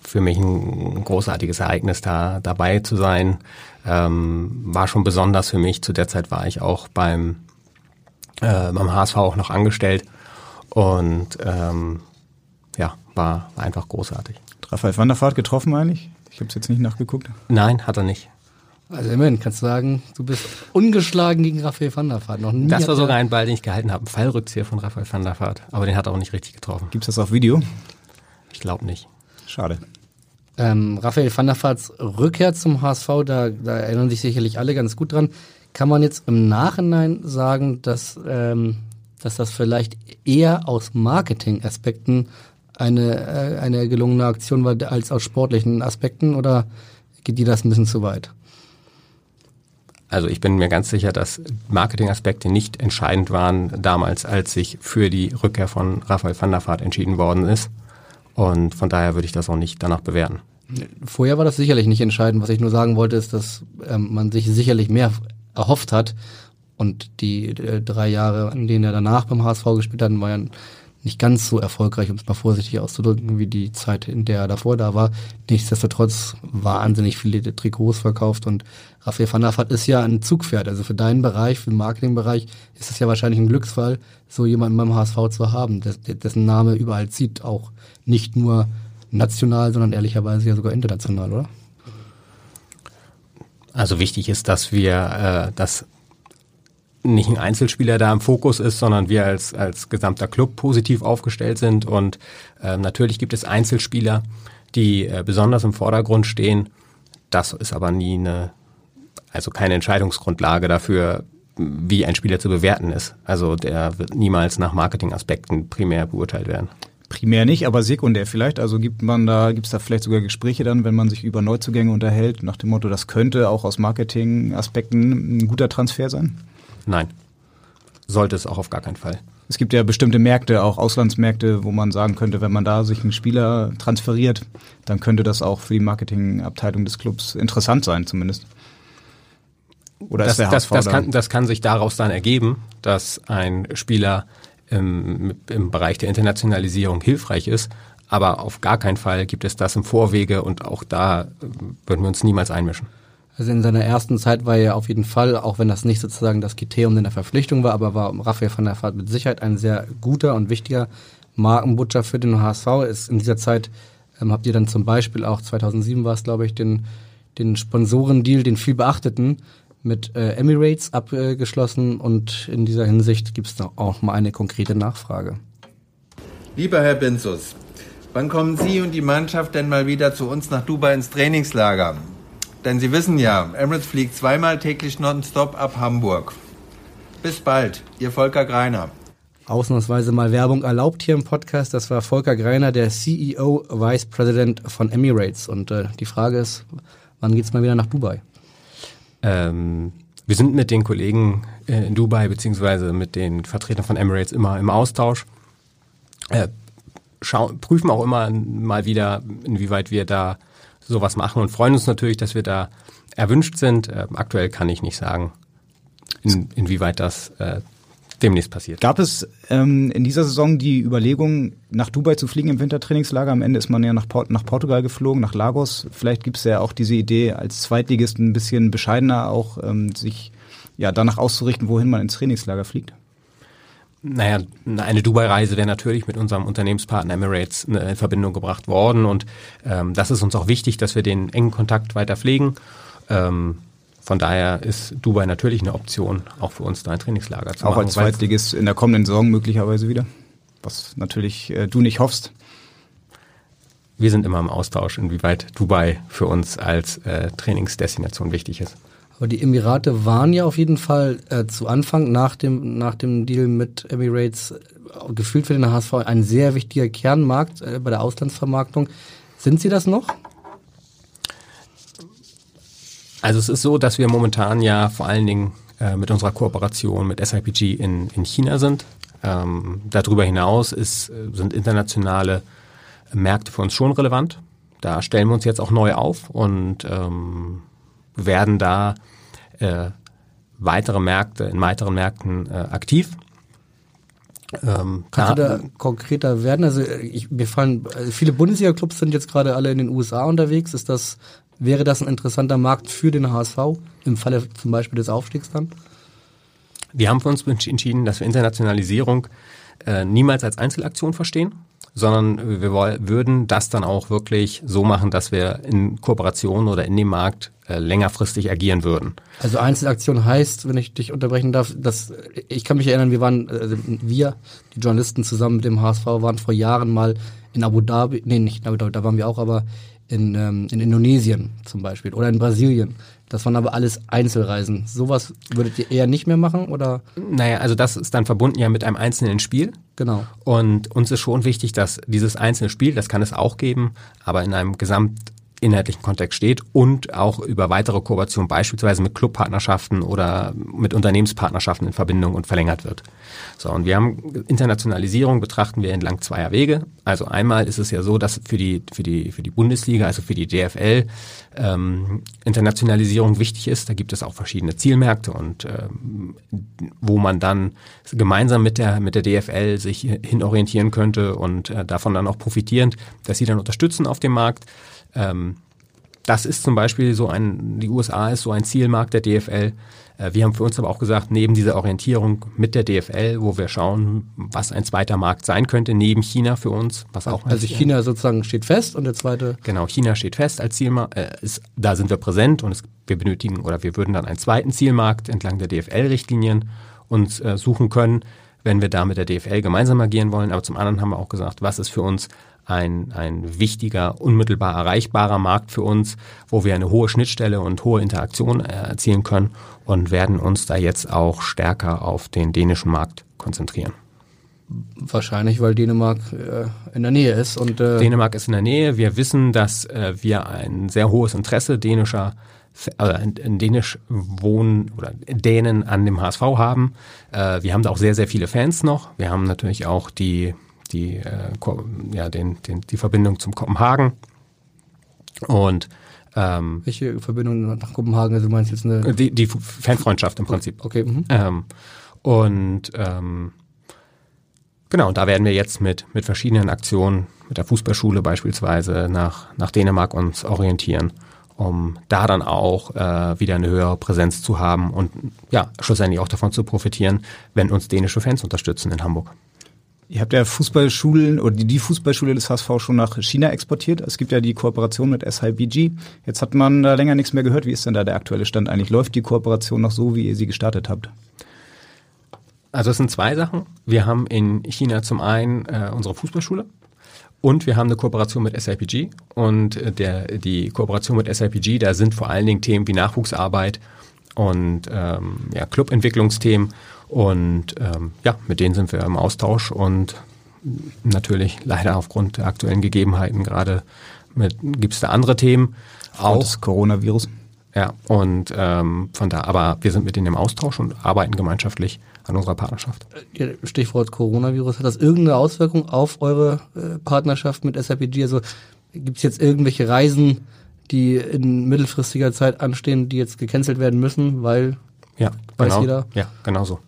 Speaker 9: für mich ein großartiges Ereignis, da dabei zu sein. Ähm, war schon besonders für mich. Zu der Zeit war ich auch beim, äh, beim HSV auch noch angestellt. Und ähm, ja, war, war einfach großartig.
Speaker 3: Raphael van der Vaart getroffen eigentlich? Ich habe es jetzt nicht nachgeguckt.
Speaker 9: Nein, hat er nicht.
Speaker 2: Also immerhin kannst du sagen, du bist ungeschlagen gegen Raphael van der Vaart. Noch nie
Speaker 9: das war sogar ein Ball, den ich gehalten habe. Ein Fallrückzieher von Raphael van der Vaart. Aber den hat er auch nicht richtig getroffen.
Speaker 3: Gibt es das auf Video?
Speaker 9: Ich glaube nicht.
Speaker 3: Schade.
Speaker 2: Ähm, Raphael van der Vaarts Rückkehr zum HSV, da, da erinnern sich sicherlich alle ganz gut dran. Kann man jetzt im Nachhinein sagen, dass, ähm, dass das vielleicht eher aus Marketing-Aspekten eine, äh, eine gelungene Aktion war als aus sportlichen Aspekten oder geht dir das ein bisschen zu weit?
Speaker 9: Also ich bin mir ganz sicher, dass Marketingaspekte nicht entscheidend waren damals, als sich für die Rückkehr von Raphael van der Vaart entschieden worden ist. Und von daher würde ich das auch nicht danach bewerten.
Speaker 2: Vorher war das sicherlich nicht entscheidend. Was ich nur sagen wollte, ist, dass ähm, man sich sicherlich mehr erhofft hat. Und die äh, drei Jahre, in denen er danach beim HSV gespielt hat, war ja nicht ganz so erfolgreich, um es mal vorsichtig auszudrücken, wie die Zeit, in der er davor da war. Nichtsdestotrotz wahnsinnig viele Trikots verkauft und Raphael van der ist ja ein Zugpferd. Also für deinen Bereich, für den Marketingbereich ist es ja wahrscheinlich ein Glücksfall, so jemanden beim HSV zu haben, dessen Name überall zieht, auch nicht nur national, sondern ehrlicherweise ja sogar international, oder?
Speaker 9: Also wichtig ist, dass wir äh, das nicht ein Einzelspieler da im Fokus ist, sondern wir als, als gesamter Club positiv aufgestellt sind. Und äh, natürlich gibt es Einzelspieler, die äh, besonders im Vordergrund stehen. Das ist aber nie eine, also keine Entscheidungsgrundlage dafür, wie ein Spieler zu bewerten ist. Also der wird niemals nach Marketingaspekten primär beurteilt werden.
Speaker 3: primär nicht, aber sekundär vielleicht. Also gibt man da, gibt es da vielleicht sogar Gespräche dann, wenn man sich über Neuzugänge unterhält, nach dem Motto, das könnte auch aus Marketing-Aspekten ein guter Transfer sein?
Speaker 9: Nein. Sollte es auch auf gar keinen Fall.
Speaker 3: Es gibt ja bestimmte Märkte, auch Auslandsmärkte, wo man sagen könnte, wenn man da sich einen Spieler transferiert, dann könnte das auch für die Marketingabteilung des Clubs interessant sein, zumindest.
Speaker 9: Oder das, das, das, kann, das kann sich daraus dann ergeben, dass ein Spieler im, im Bereich der Internationalisierung hilfreich ist. Aber auf gar keinen Fall gibt es das im Vorwege und auch da würden wir uns niemals einmischen.
Speaker 2: Also in seiner ersten Zeit war er auf jeden Fall, auch wenn das nicht sozusagen das Kriterium in der Verpflichtung war, aber war Raphael van der Vaart mit Sicherheit ein sehr guter und wichtiger Markenbutcher für den HSV. Ist in dieser Zeit ähm, habt ihr dann zum Beispiel auch 2007 war es, glaube ich, den, den Sponsorendeal, den viel beachteten, mit äh, Emirates abgeschlossen und in dieser Hinsicht gibt es auch mal eine konkrete Nachfrage.
Speaker 16: Lieber Herr Benzus, wann kommen Sie und die Mannschaft denn mal wieder zu uns nach Dubai ins Trainingslager? Denn Sie wissen ja, Emirates fliegt zweimal täglich nonstop ab Hamburg. Bis bald, Ihr Volker Greiner.
Speaker 2: Ausnahmsweise mal Werbung erlaubt hier im Podcast. Das war Volker Greiner, der CEO, Vice President von Emirates. Und äh, die Frage ist, wann geht's mal wieder nach Dubai?
Speaker 9: Ähm, wir sind mit den Kollegen äh, in Dubai beziehungsweise mit den Vertretern von Emirates immer im Austausch. Äh, prüfen auch immer mal wieder, inwieweit wir da sowas machen und freuen uns natürlich, dass wir da erwünscht sind. Äh, aktuell kann ich nicht sagen, in, inwieweit das äh, demnächst passiert.
Speaker 3: Gab es ähm, in dieser Saison die Überlegung, nach Dubai zu fliegen im Wintertrainingslager? Am Ende ist man ja nach, Port nach Portugal geflogen, nach Lagos. Vielleicht gibt es ja auch diese Idee, als Zweitligist ein bisschen bescheidener auch ähm, sich ja danach auszurichten, wohin man ins Trainingslager fliegt.
Speaker 9: Naja, eine Dubai-Reise wäre natürlich mit unserem Unternehmenspartner Emirates in Verbindung gebracht worden und ähm, das ist uns auch wichtig, dass wir den engen Kontakt weiter pflegen. Ähm, von daher ist Dubai natürlich eine Option, auch für uns da ein Trainingslager zu
Speaker 3: auch
Speaker 9: machen.
Speaker 3: Auch als Zweitligist in der kommenden Saison möglicherweise wieder, was natürlich äh, du nicht hoffst.
Speaker 9: Wir sind immer im Austausch, inwieweit Dubai für uns als äh, Trainingsdestination wichtig ist.
Speaker 2: Aber die Emirate waren ja auf jeden Fall äh, zu Anfang nach dem, nach dem Deal mit Emirates äh, gefühlt für den HSV ein sehr wichtiger Kernmarkt äh, bei der Auslandsvermarktung. Sind sie das noch?
Speaker 9: Also es ist so, dass wir momentan ja vor allen Dingen äh, mit unserer Kooperation mit SIPG in, in China sind. Ähm, darüber hinaus ist, äh, sind internationale Märkte für uns schon relevant. Da stellen wir uns jetzt auch neu auf und ähm, werden da äh, weitere Märkte, in weiteren Märkten äh, aktiv.
Speaker 2: Ähm, Kannst du da konkreter werden? Also ich, mir fallen also viele Bundesliga-Clubs sind jetzt gerade alle in den USA unterwegs. Ist das wäre das ein interessanter Markt für den HSV im Falle zum Beispiel des Aufstiegs dann?
Speaker 9: Wir haben für uns entschieden, dass wir Internationalisierung äh, niemals als Einzelaktion verstehen, sondern wir würden das dann auch wirklich so machen, dass wir in Kooperation oder in dem Markt äh, längerfristig agieren würden.
Speaker 2: Also Einzelaktion heißt, wenn ich dich unterbrechen darf, dass ich kann mich erinnern, wir waren also wir die Journalisten zusammen mit dem HSV waren vor Jahren mal in Abu Dhabi, nee, nicht in Abu Dhabi, da waren wir auch, aber in, ähm, in Indonesien zum Beispiel oder in Brasilien. Das waren aber alles Einzelreisen. Sowas würdet ihr eher nicht mehr machen oder?
Speaker 9: Naja, also das ist dann verbunden ja mit einem einzelnen Spiel.
Speaker 2: Genau.
Speaker 9: Und uns ist schon wichtig, dass dieses einzelne Spiel, das kann es auch geben, aber in einem gesamt inhaltlichen Kontext steht und auch über weitere Kooperationen beispielsweise mit Clubpartnerschaften oder mit Unternehmenspartnerschaften in Verbindung und verlängert wird. So, und wir haben Internationalisierung betrachten wir entlang zweier Wege. Also einmal ist es ja so, dass für die, für die, für die Bundesliga, also für die DFL, ähm, Internationalisierung wichtig ist. Da gibt es auch verschiedene Zielmärkte und ähm, wo man dann gemeinsam mit der, mit der DFL sich hinorientieren könnte und äh, davon dann auch profitierend, dass sie dann unterstützen auf dem Markt. Ähm, das ist zum Beispiel so ein, die USA ist so ein Zielmarkt der DFL. Äh, wir haben für uns aber auch gesagt, neben dieser Orientierung mit der DFL, wo wir schauen, was ein zweiter Markt sein könnte, neben China für uns, was auch
Speaker 2: Also China sozusagen steht fest und der zweite?
Speaker 9: Genau, China steht fest als Zielmarkt, äh, ist, da sind wir präsent und es, wir benötigen oder wir würden dann einen zweiten Zielmarkt entlang der DFL-Richtlinien uns äh, suchen können, wenn wir da mit der DFL gemeinsam agieren wollen. Aber zum anderen haben wir auch gesagt, was ist für uns ein, ein wichtiger, unmittelbar erreichbarer Markt für uns, wo wir eine hohe Schnittstelle und hohe Interaktion äh, erzielen können und werden uns da jetzt auch stärker auf den dänischen Markt konzentrieren.
Speaker 2: Wahrscheinlich, weil Dänemark äh, in der Nähe ist. Und, äh
Speaker 9: Dänemark ist in der Nähe. Wir wissen, dass äh, wir ein sehr hohes Interesse dänischer äh, in Dänisch wohnen oder Dänen an dem HSV haben. Äh, wir haben da auch sehr, sehr viele Fans noch. Wir haben natürlich auch die, die, äh, ja, den, den, die Verbindung zum Kopenhagen. Und ähm,
Speaker 2: Welche Verbindung nach Kopenhagen? Also du meinst jetzt eine
Speaker 9: die, die Fanfreundschaft im Prinzip.
Speaker 2: Okay. Mhm.
Speaker 9: Ähm, und ähm, genau, da werden wir jetzt mit, mit verschiedenen Aktionen, mit der Fußballschule beispielsweise nach, nach Dänemark uns orientieren, um da dann auch äh, wieder eine höhere Präsenz zu haben und ja, schlussendlich auch davon zu profitieren, wenn uns dänische Fans unterstützen in Hamburg.
Speaker 3: Ihr habt ja Fußballschulen oder die Fußballschule des HSV schon nach China exportiert. Es gibt ja die Kooperation mit SIBG. Jetzt hat man da länger nichts mehr gehört. Wie ist denn da der aktuelle Stand eigentlich? Läuft die Kooperation noch so, wie ihr sie gestartet habt?
Speaker 9: Also es sind zwei Sachen. Wir haben in China zum einen äh, unsere Fußballschule und wir haben eine Kooperation mit SIPG. Und äh, der, die Kooperation mit SIPG, da sind vor allen Dingen Themen wie Nachwuchsarbeit und ähm, ja, Clubentwicklungsthemen. Und ähm, ja, mit denen sind wir im Austausch und natürlich leider aufgrund der aktuellen Gegebenheiten gerade gibt es da andere Themen.
Speaker 3: Auch das Coronavirus.
Speaker 9: Ja, und ähm, von da, aber wir sind mit denen im Austausch und arbeiten gemeinschaftlich an unserer Partnerschaft.
Speaker 2: Stichwort Coronavirus, hat das irgendeine Auswirkung auf eure äh, Partnerschaft mit SAPG? Also gibt es jetzt irgendwelche Reisen, die in mittelfristiger Zeit anstehen, die jetzt gecancelt werden müssen, weil
Speaker 9: ja,
Speaker 2: weiß
Speaker 9: genau,
Speaker 2: jeder?
Speaker 9: Ja, genau so.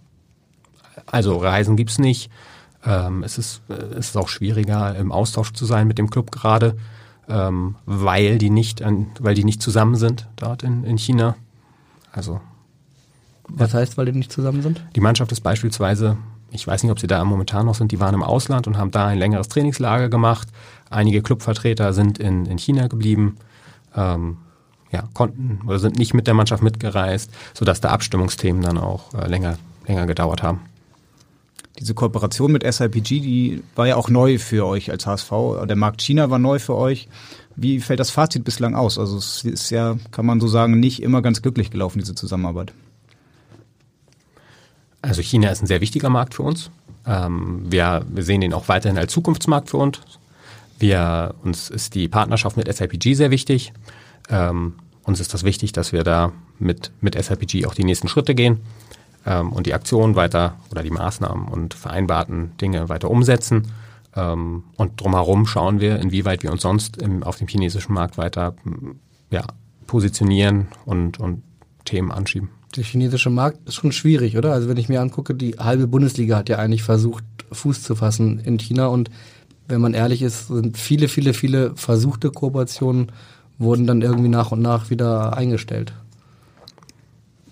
Speaker 9: Also Reisen gibt's nicht. Ähm, es, ist, äh, es ist auch schwieriger, im Austausch zu sein mit dem Club gerade, ähm, weil die nicht, an, weil die nicht zusammen sind dort in, in China. Also
Speaker 2: Was heißt, weil die nicht zusammen sind?
Speaker 9: Die Mannschaft ist beispielsweise, ich weiß nicht, ob sie da momentan noch sind, die waren im Ausland und haben da ein längeres Trainingslager gemacht. Einige Clubvertreter sind in, in China geblieben, ähm, ja, konnten oder sind nicht mit der Mannschaft mitgereist, sodass da Abstimmungsthemen dann auch äh, länger, länger gedauert haben.
Speaker 3: Diese Kooperation mit SIPG, die war ja auch neu für euch als HSV. Der Markt China war neu für euch. Wie fällt das Fazit bislang aus? Also es ist ja, kann man so sagen, nicht immer ganz glücklich gelaufen, diese Zusammenarbeit.
Speaker 9: Also China ist ein sehr wichtiger Markt für uns. Ähm, wir, sehen ihn auch weiterhin als Zukunftsmarkt für uns. Wir, uns ist die Partnerschaft mit SIPG sehr wichtig. Ähm, uns ist das wichtig, dass wir da mit, mit SIPG auch die nächsten Schritte gehen ähm, und die Aktionen weiter oder die Maßnahmen und vereinbarten Dinge weiter umsetzen. Ähm, und drumherum schauen wir, inwieweit wir uns sonst im, auf dem chinesischen Markt weiter ja, positionieren und, und Themen anschieben.
Speaker 2: Der chinesische Markt ist schon schwierig, oder? Also wenn ich mir angucke, die halbe Bundesliga hat ja eigentlich versucht, Fuß zu fassen in China und wenn man ehrlich ist, sind viele, viele, viele versuchte Kooperationen wurden dann irgendwie nach und nach wieder eingestellt.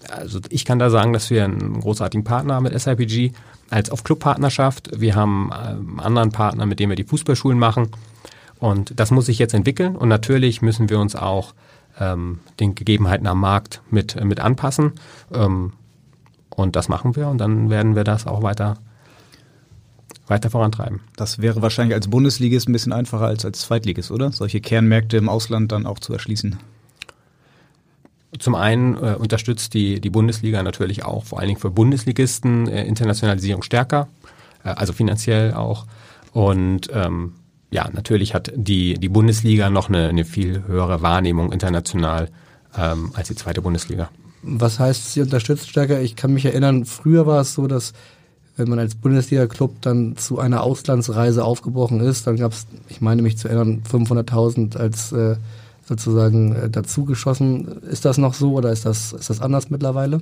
Speaker 9: Also ich kann da sagen, dass wir einen großartigen Partner haben mit SIPG als auf Clubpartnerschaft. Wir haben einen anderen Partner, mit dem wir die Fußballschulen machen. Und das muss sich jetzt entwickeln. Und natürlich müssen wir uns auch ähm, den Gegebenheiten am Markt mit, mit anpassen. Ähm, und das machen wir und dann werden wir das auch weiter, weiter vorantreiben.
Speaker 3: Das wäre wahrscheinlich als Bundesligist ein bisschen einfacher als als Zweitligist, oder? Solche Kernmärkte im Ausland dann auch zu erschließen.
Speaker 9: Zum einen äh, unterstützt die, die Bundesliga natürlich auch vor allen Dingen für Bundesligisten äh, Internationalisierung stärker, äh, also finanziell auch. Und ähm, ja, natürlich hat die, die Bundesliga noch eine, eine viel höhere Wahrnehmung international ähm, als die zweite Bundesliga.
Speaker 2: Was heißt, sie unterstützt stärker? Ich kann mich erinnern, früher war es so, dass wenn man als Bundesliga-Club dann zu einer Auslandsreise aufgebrochen ist, dann gab es, ich meine mich zu erinnern, 500.000 als äh, sozusagen äh, dazugeschossen. Ist das noch so oder ist das, ist das anders mittlerweile?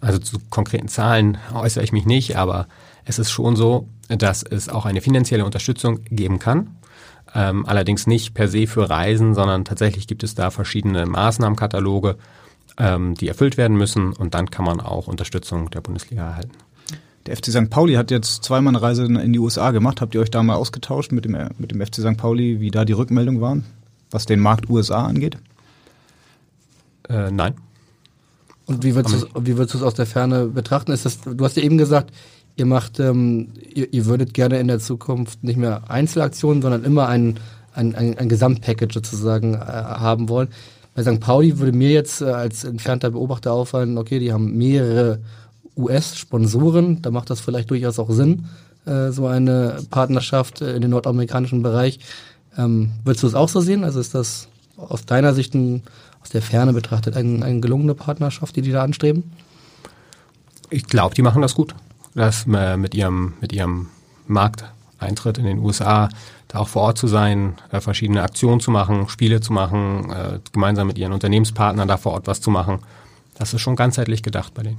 Speaker 9: Also zu konkreten Zahlen äußere ich mich nicht, aber es ist schon so, dass es auch eine finanzielle Unterstützung geben kann. Ähm, allerdings nicht per se für Reisen, sondern tatsächlich gibt es da verschiedene Maßnahmenkataloge, ähm, die erfüllt werden müssen und dann kann man auch Unterstützung der Bundesliga erhalten.
Speaker 3: Der FC St. Pauli hat jetzt zweimal eine Reise in die USA gemacht. Habt ihr euch da mal ausgetauscht mit dem, mit dem FC St. Pauli, wie da die Rückmeldungen waren, was den Markt USA angeht?
Speaker 9: Äh, nein.
Speaker 2: Und wie würdest, du, wie würdest du es aus der Ferne betrachten? Ist das, du hast ja eben gesagt, ihr macht, ähm, ihr, ihr würdet gerne in der Zukunft nicht mehr Einzelaktionen, sondern immer ein, ein, ein, ein Gesamtpackage sozusagen äh, haben wollen. Bei St. Pauli würde mir jetzt äh, als entfernter Beobachter auffallen, okay, die haben mehrere US-Sponsoren, da macht das vielleicht durchaus auch Sinn, äh, so eine Partnerschaft äh, in den nordamerikanischen Bereich. Ähm, würdest du es auch so sehen? Also ist das aus deiner Sicht ein, aus der Ferne betrachtet eine ein gelungene Partnerschaft, die die da anstreben?
Speaker 9: Ich glaube, die machen das gut. Das äh, mit ihrem, mit ihrem Markteintritt in den USA, da auch vor Ort zu sein, äh, verschiedene Aktionen zu machen, Spiele zu machen, äh, gemeinsam mit ihren Unternehmenspartnern da vor Ort was zu machen. Das ist schon ganzheitlich gedacht bei denen.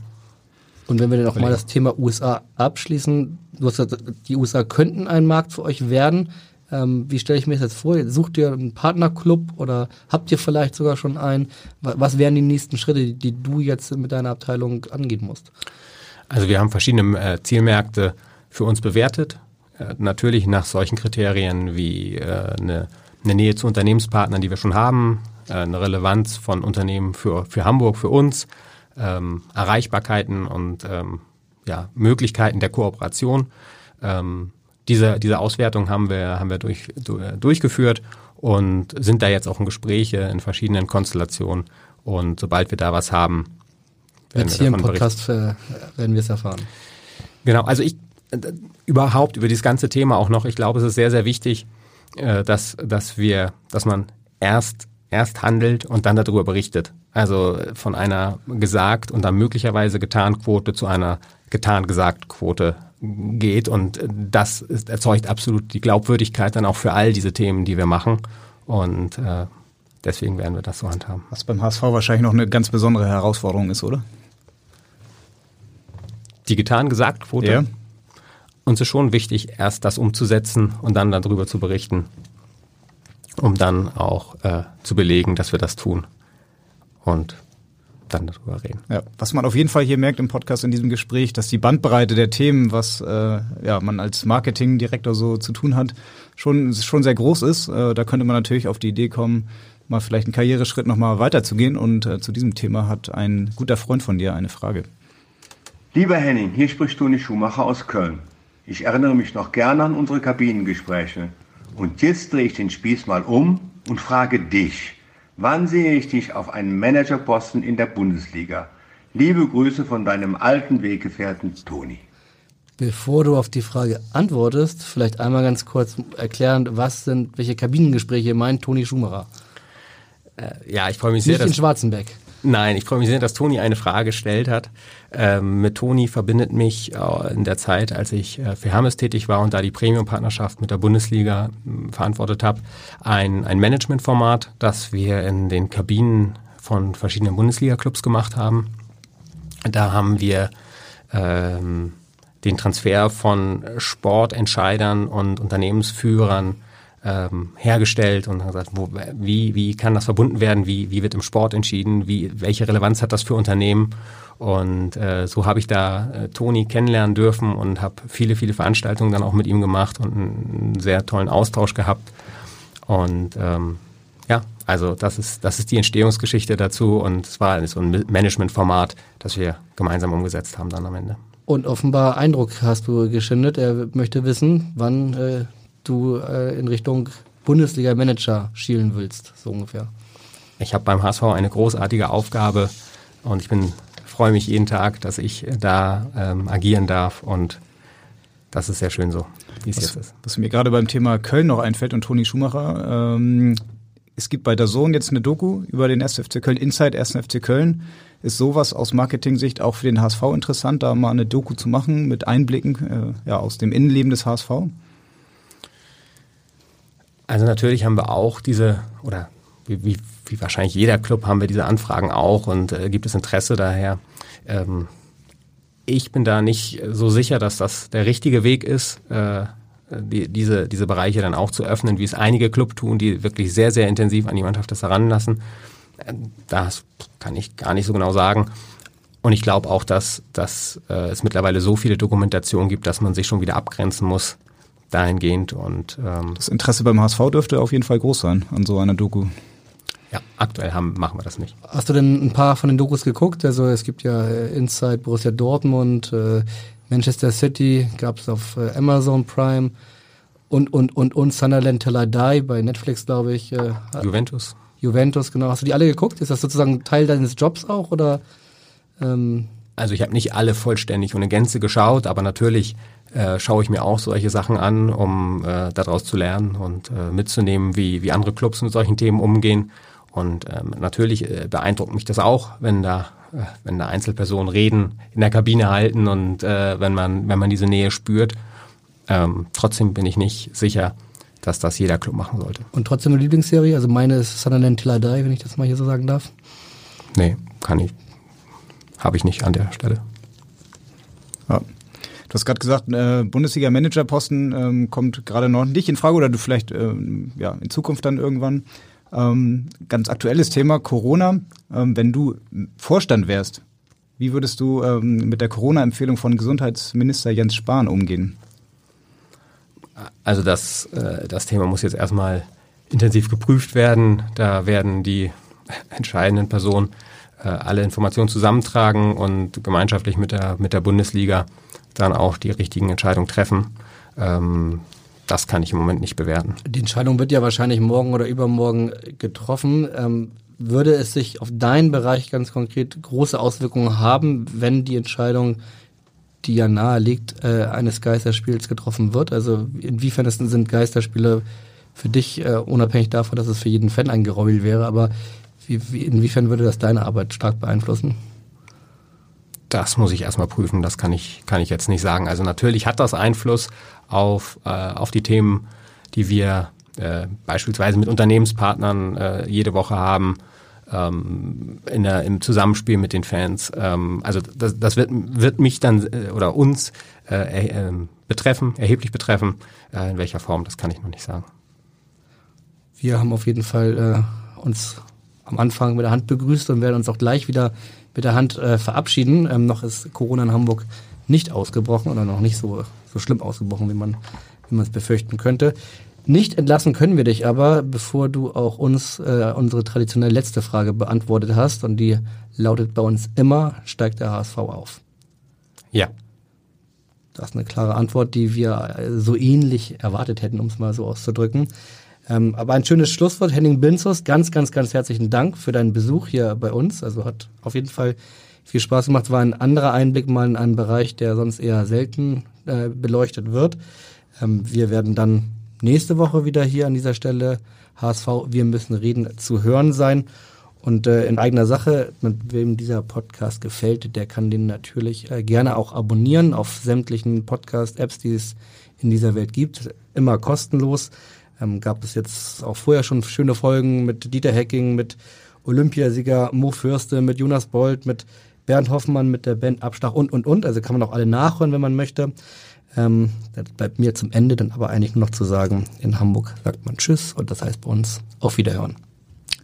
Speaker 2: Und wenn wir dann auch mal das Thema USA abschließen, du hast gesagt, die USA könnten ein Markt für euch werden. Ähm, wie stelle ich mir das jetzt vor? Sucht ihr einen Partnerclub oder habt ihr vielleicht sogar schon einen? Was wären die nächsten Schritte, die, du jetzt mit deiner Abteilung angehen musst?
Speaker 9: Also wir haben verschiedene äh, Zielmärkte für uns bewertet. Äh, natürlich nach solchen Kriterien wie äh, eine, eine Nähe zu Unternehmenspartnern, die wir schon haben, äh, eine Relevanz von Unternehmen für, für Hamburg, für uns, ähm, Erreichbarkeiten und ähm, ja, Möglichkeiten der Kooperation. Ähm, diese, diese Auswertung haben wir, haben wir durch, durchgeführt und sind da jetzt auch in Gespräche in verschiedenen Konstellationen. Und sobald wir da was haben,
Speaker 2: werden jetzt wir hier im Podcast äh, werden wir es erfahren.
Speaker 9: Genau, also ich äh, überhaupt über dieses ganze Thema auch noch, ich glaube, es ist sehr, sehr wichtig, äh, dass, dass wir, dass man erst, erst handelt und dann darüber berichtet. Also von einer gesagt und dann möglicherweise getan Quote zu einer getan gesagt Quote geht und das ist, erzeugt absolut die Glaubwürdigkeit dann auch für all diese Themen, die wir machen und äh, deswegen werden wir das so handhaben.
Speaker 3: Was beim HSV wahrscheinlich noch eine ganz besondere Herausforderung ist, oder?
Speaker 9: Die getan gesagt Quote. Ja. Uns ist schon wichtig, erst das umzusetzen und dann darüber zu berichten, um dann auch äh, zu belegen, dass wir das tun und dann darüber reden.
Speaker 3: Ja, was man auf jeden Fall hier merkt im Podcast in diesem Gespräch, dass die Bandbreite der Themen, was äh, ja, man als Marketingdirektor so zu tun hat, schon, schon sehr groß ist. Äh, da könnte man natürlich auf die Idee kommen, mal vielleicht einen Karriereschritt nochmal weiterzugehen. Und äh, zu diesem Thema hat ein guter Freund von dir eine Frage.
Speaker 17: Lieber Henning, hier spricht Toni Schumacher aus Köln. Ich erinnere mich noch gerne an unsere Kabinengespräche. Und jetzt drehe ich den Spieß mal um und frage dich. Wann sehe ich dich auf einem Managerposten in der Bundesliga? Liebe Grüße von deinem alten Weggefährten Toni.
Speaker 2: Bevor du auf die Frage antwortest, vielleicht einmal ganz kurz erklären, was sind, welche Kabinengespräche meint Toni Schumacher?
Speaker 9: Äh, ja, ich freue mich sehr.
Speaker 2: Nicht in Schwarzenbeck.
Speaker 9: Nein, ich freue mich sehr, dass Toni eine Frage gestellt hat. Ähm, mit Toni verbindet mich äh, in der Zeit, als ich äh, für Hermes tätig war und da die Premium-Partnerschaft mit der Bundesliga äh, verantwortet habe, ein, ein Management-Format, das wir in den Kabinen von verschiedenen Bundesliga-Clubs gemacht haben. Da haben wir ähm, den Transfer von Sportentscheidern und Unternehmensführern ähm, hergestellt und gesagt, wo, wie, wie kann das verbunden werden, wie, wie wird im Sport entschieden, wie, welche Relevanz hat das für Unternehmen. Und äh, so habe ich da äh, Toni kennenlernen dürfen und habe viele, viele Veranstaltungen dann auch mit ihm gemacht und einen sehr tollen Austausch gehabt. Und ähm, ja, also das ist, das ist die Entstehungsgeschichte dazu und es war so ein Managementformat, das wir gemeinsam umgesetzt haben dann am Ende.
Speaker 2: Und offenbar Eindruck hast du geschindet. Er möchte wissen, wann äh, du äh, in Richtung Bundesliga-Manager schielen willst, so ungefähr.
Speaker 9: Ich habe beim HSV eine großartige Aufgabe und ich bin freue mich jeden Tag, dass ich da ähm, agieren darf und das ist sehr schön so, wie es jetzt ist.
Speaker 3: Was mir gerade beim Thema Köln noch einfällt und Toni Schumacher, ähm, es gibt bei der Sohn jetzt eine Doku über den SFC Köln, Inside 1. FC Köln. Ist sowas aus Marketing-Sicht auch für den HSV interessant, da mal eine Doku zu machen mit Einblicken äh, ja, aus dem Innenleben des HSV?
Speaker 9: Also natürlich haben wir auch diese, oder wie, wie, wie wahrscheinlich jeder Club haben wir diese Anfragen auch und äh, gibt es Interesse daher. Ähm, ich bin da nicht so sicher, dass das der richtige Weg ist, äh, die, diese, diese Bereiche dann auch zu öffnen, wie es einige Club tun, die wirklich sehr, sehr intensiv an die Mannschaft das heranlassen. Äh, das kann ich gar nicht so genau sagen. Und ich glaube auch, dass, dass äh, es mittlerweile so viele Dokumentationen gibt, dass man sich schon wieder abgrenzen muss dahingehend. Und,
Speaker 3: ähm, das Interesse beim HSV dürfte auf jeden Fall groß sein an so einer Doku.
Speaker 9: Ja, aktuell haben, machen wir das nicht.
Speaker 2: Hast du denn ein paar von den Dokus geguckt? Also es gibt ja äh, Inside Borussia Dortmund, äh, Manchester City, gab es auf äh, Amazon Prime und, und, und, und Sunderland Till I Die bei Netflix, glaube ich. Äh,
Speaker 9: Juventus.
Speaker 2: Juventus, genau. Hast du die alle geguckt? Ist das sozusagen Teil deines Jobs auch oder?
Speaker 9: Ähm also ich habe nicht alle vollständig und in Gänze geschaut, aber natürlich äh, schaue ich mir auch solche Sachen an, um äh, daraus zu lernen und äh, mitzunehmen, wie, wie andere Clubs mit solchen Themen umgehen. Und ähm, natürlich äh, beeindruckt mich das auch, wenn da, äh, wenn da Einzelpersonen reden, in der Kabine halten und äh, wenn man, wenn man diese Nähe spürt. Ähm, trotzdem bin ich nicht sicher, dass das jeder Club machen sollte.
Speaker 2: Und trotzdem eine Lieblingsserie? Also meine ist Sunderland Till I Die, wenn ich das mal hier so sagen darf.
Speaker 9: Nee, kann ich. Habe ich nicht an der Stelle.
Speaker 3: Ja. Du hast gerade gesagt, äh, Bundesliga-Manager-Posten ähm, kommt gerade noch nicht in Frage oder du vielleicht ähm, ja, in Zukunft dann irgendwann. Ähm, ganz aktuelles Thema, Corona. Ähm, wenn du Vorstand wärst, wie würdest du ähm, mit der Corona-Empfehlung von Gesundheitsminister Jens Spahn umgehen?
Speaker 9: Also das, äh, das Thema muss jetzt erstmal intensiv geprüft werden. Da werden die entscheidenden Personen äh, alle Informationen zusammentragen und gemeinschaftlich mit der, mit der Bundesliga dann auch die richtigen Entscheidungen treffen. Ähm, das kann ich im Moment nicht bewerten.
Speaker 2: Die Entscheidung wird ja wahrscheinlich morgen oder übermorgen getroffen. Ähm, würde es sich auf deinen Bereich ganz konkret große Auswirkungen haben, wenn die Entscheidung, die ja nahe liegt, äh, eines Geisterspiels getroffen wird? Also inwiefern sind Geisterspiele für dich, äh, unabhängig davon, dass es für jeden Fan ein Geräuel wäre, aber wie, wie, inwiefern würde das deine Arbeit stark beeinflussen?
Speaker 9: Das muss ich erstmal prüfen, das kann ich, kann ich jetzt nicht sagen. Also natürlich hat das Einfluss auf, äh, auf die Themen, die wir äh, beispielsweise mit Unternehmenspartnern äh, jede Woche haben, ähm, in der, im Zusammenspiel mit den Fans. Ähm, also das, das wird, wird mich dann äh, oder uns äh, äh, betreffen, erheblich betreffen. Äh, in welcher Form, das kann ich noch nicht sagen.
Speaker 2: Wir haben auf jeden Fall äh, uns am Anfang mit der Hand begrüßt und werden uns auch gleich wieder mit der Hand äh, verabschieden. Ähm, noch ist Corona in Hamburg nicht ausgebrochen oder noch nicht so, so schlimm ausgebrochen, wie man wie man es befürchten könnte. Nicht entlassen können wir dich aber, bevor du auch uns äh, unsere traditionelle letzte Frage beantwortet hast und die lautet bei uns immer, steigt der HSV auf?
Speaker 9: Ja.
Speaker 2: Das ist eine klare Antwort, die wir äh, so ähnlich erwartet hätten, um es mal so auszudrücken. Ähm, aber ein schönes Schlusswort. Henning Binzus, ganz, ganz, ganz herzlichen Dank für deinen Besuch hier bei uns. Also hat auf jeden Fall viel Spaß gemacht. War ein anderer Einblick mal in einen Bereich, der sonst eher selten äh, beleuchtet wird. Ähm, wir werden dann nächste Woche wieder hier an dieser Stelle HSV, wir müssen reden, zu hören sein. Und äh, in eigener Sache, mit wem dieser Podcast gefällt, der kann den natürlich äh, gerne auch abonnieren auf sämtlichen Podcast-Apps, die es in dieser Welt gibt. Immer kostenlos. Ähm, gab es jetzt auch vorher schon schöne Folgen mit Dieter Hecking, mit Olympiasieger Mo Fürste, mit Jonas Bold, mit Bernd Hoffmann, mit der Band Abstach und, und, und. Also kann man auch alle nachhören, wenn man möchte. Ähm, das bleibt mir zum Ende dann aber eigentlich nur noch zu sagen, in Hamburg sagt man Tschüss und das heißt bei uns auf Wiederhören.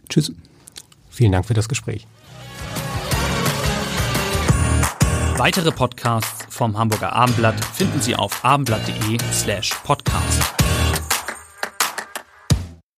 Speaker 9: Tschüss. Vielen Dank für das Gespräch.
Speaker 1: Weitere Podcasts vom Hamburger Abendblatt finden Sie auf abendblatt.de slash podcast.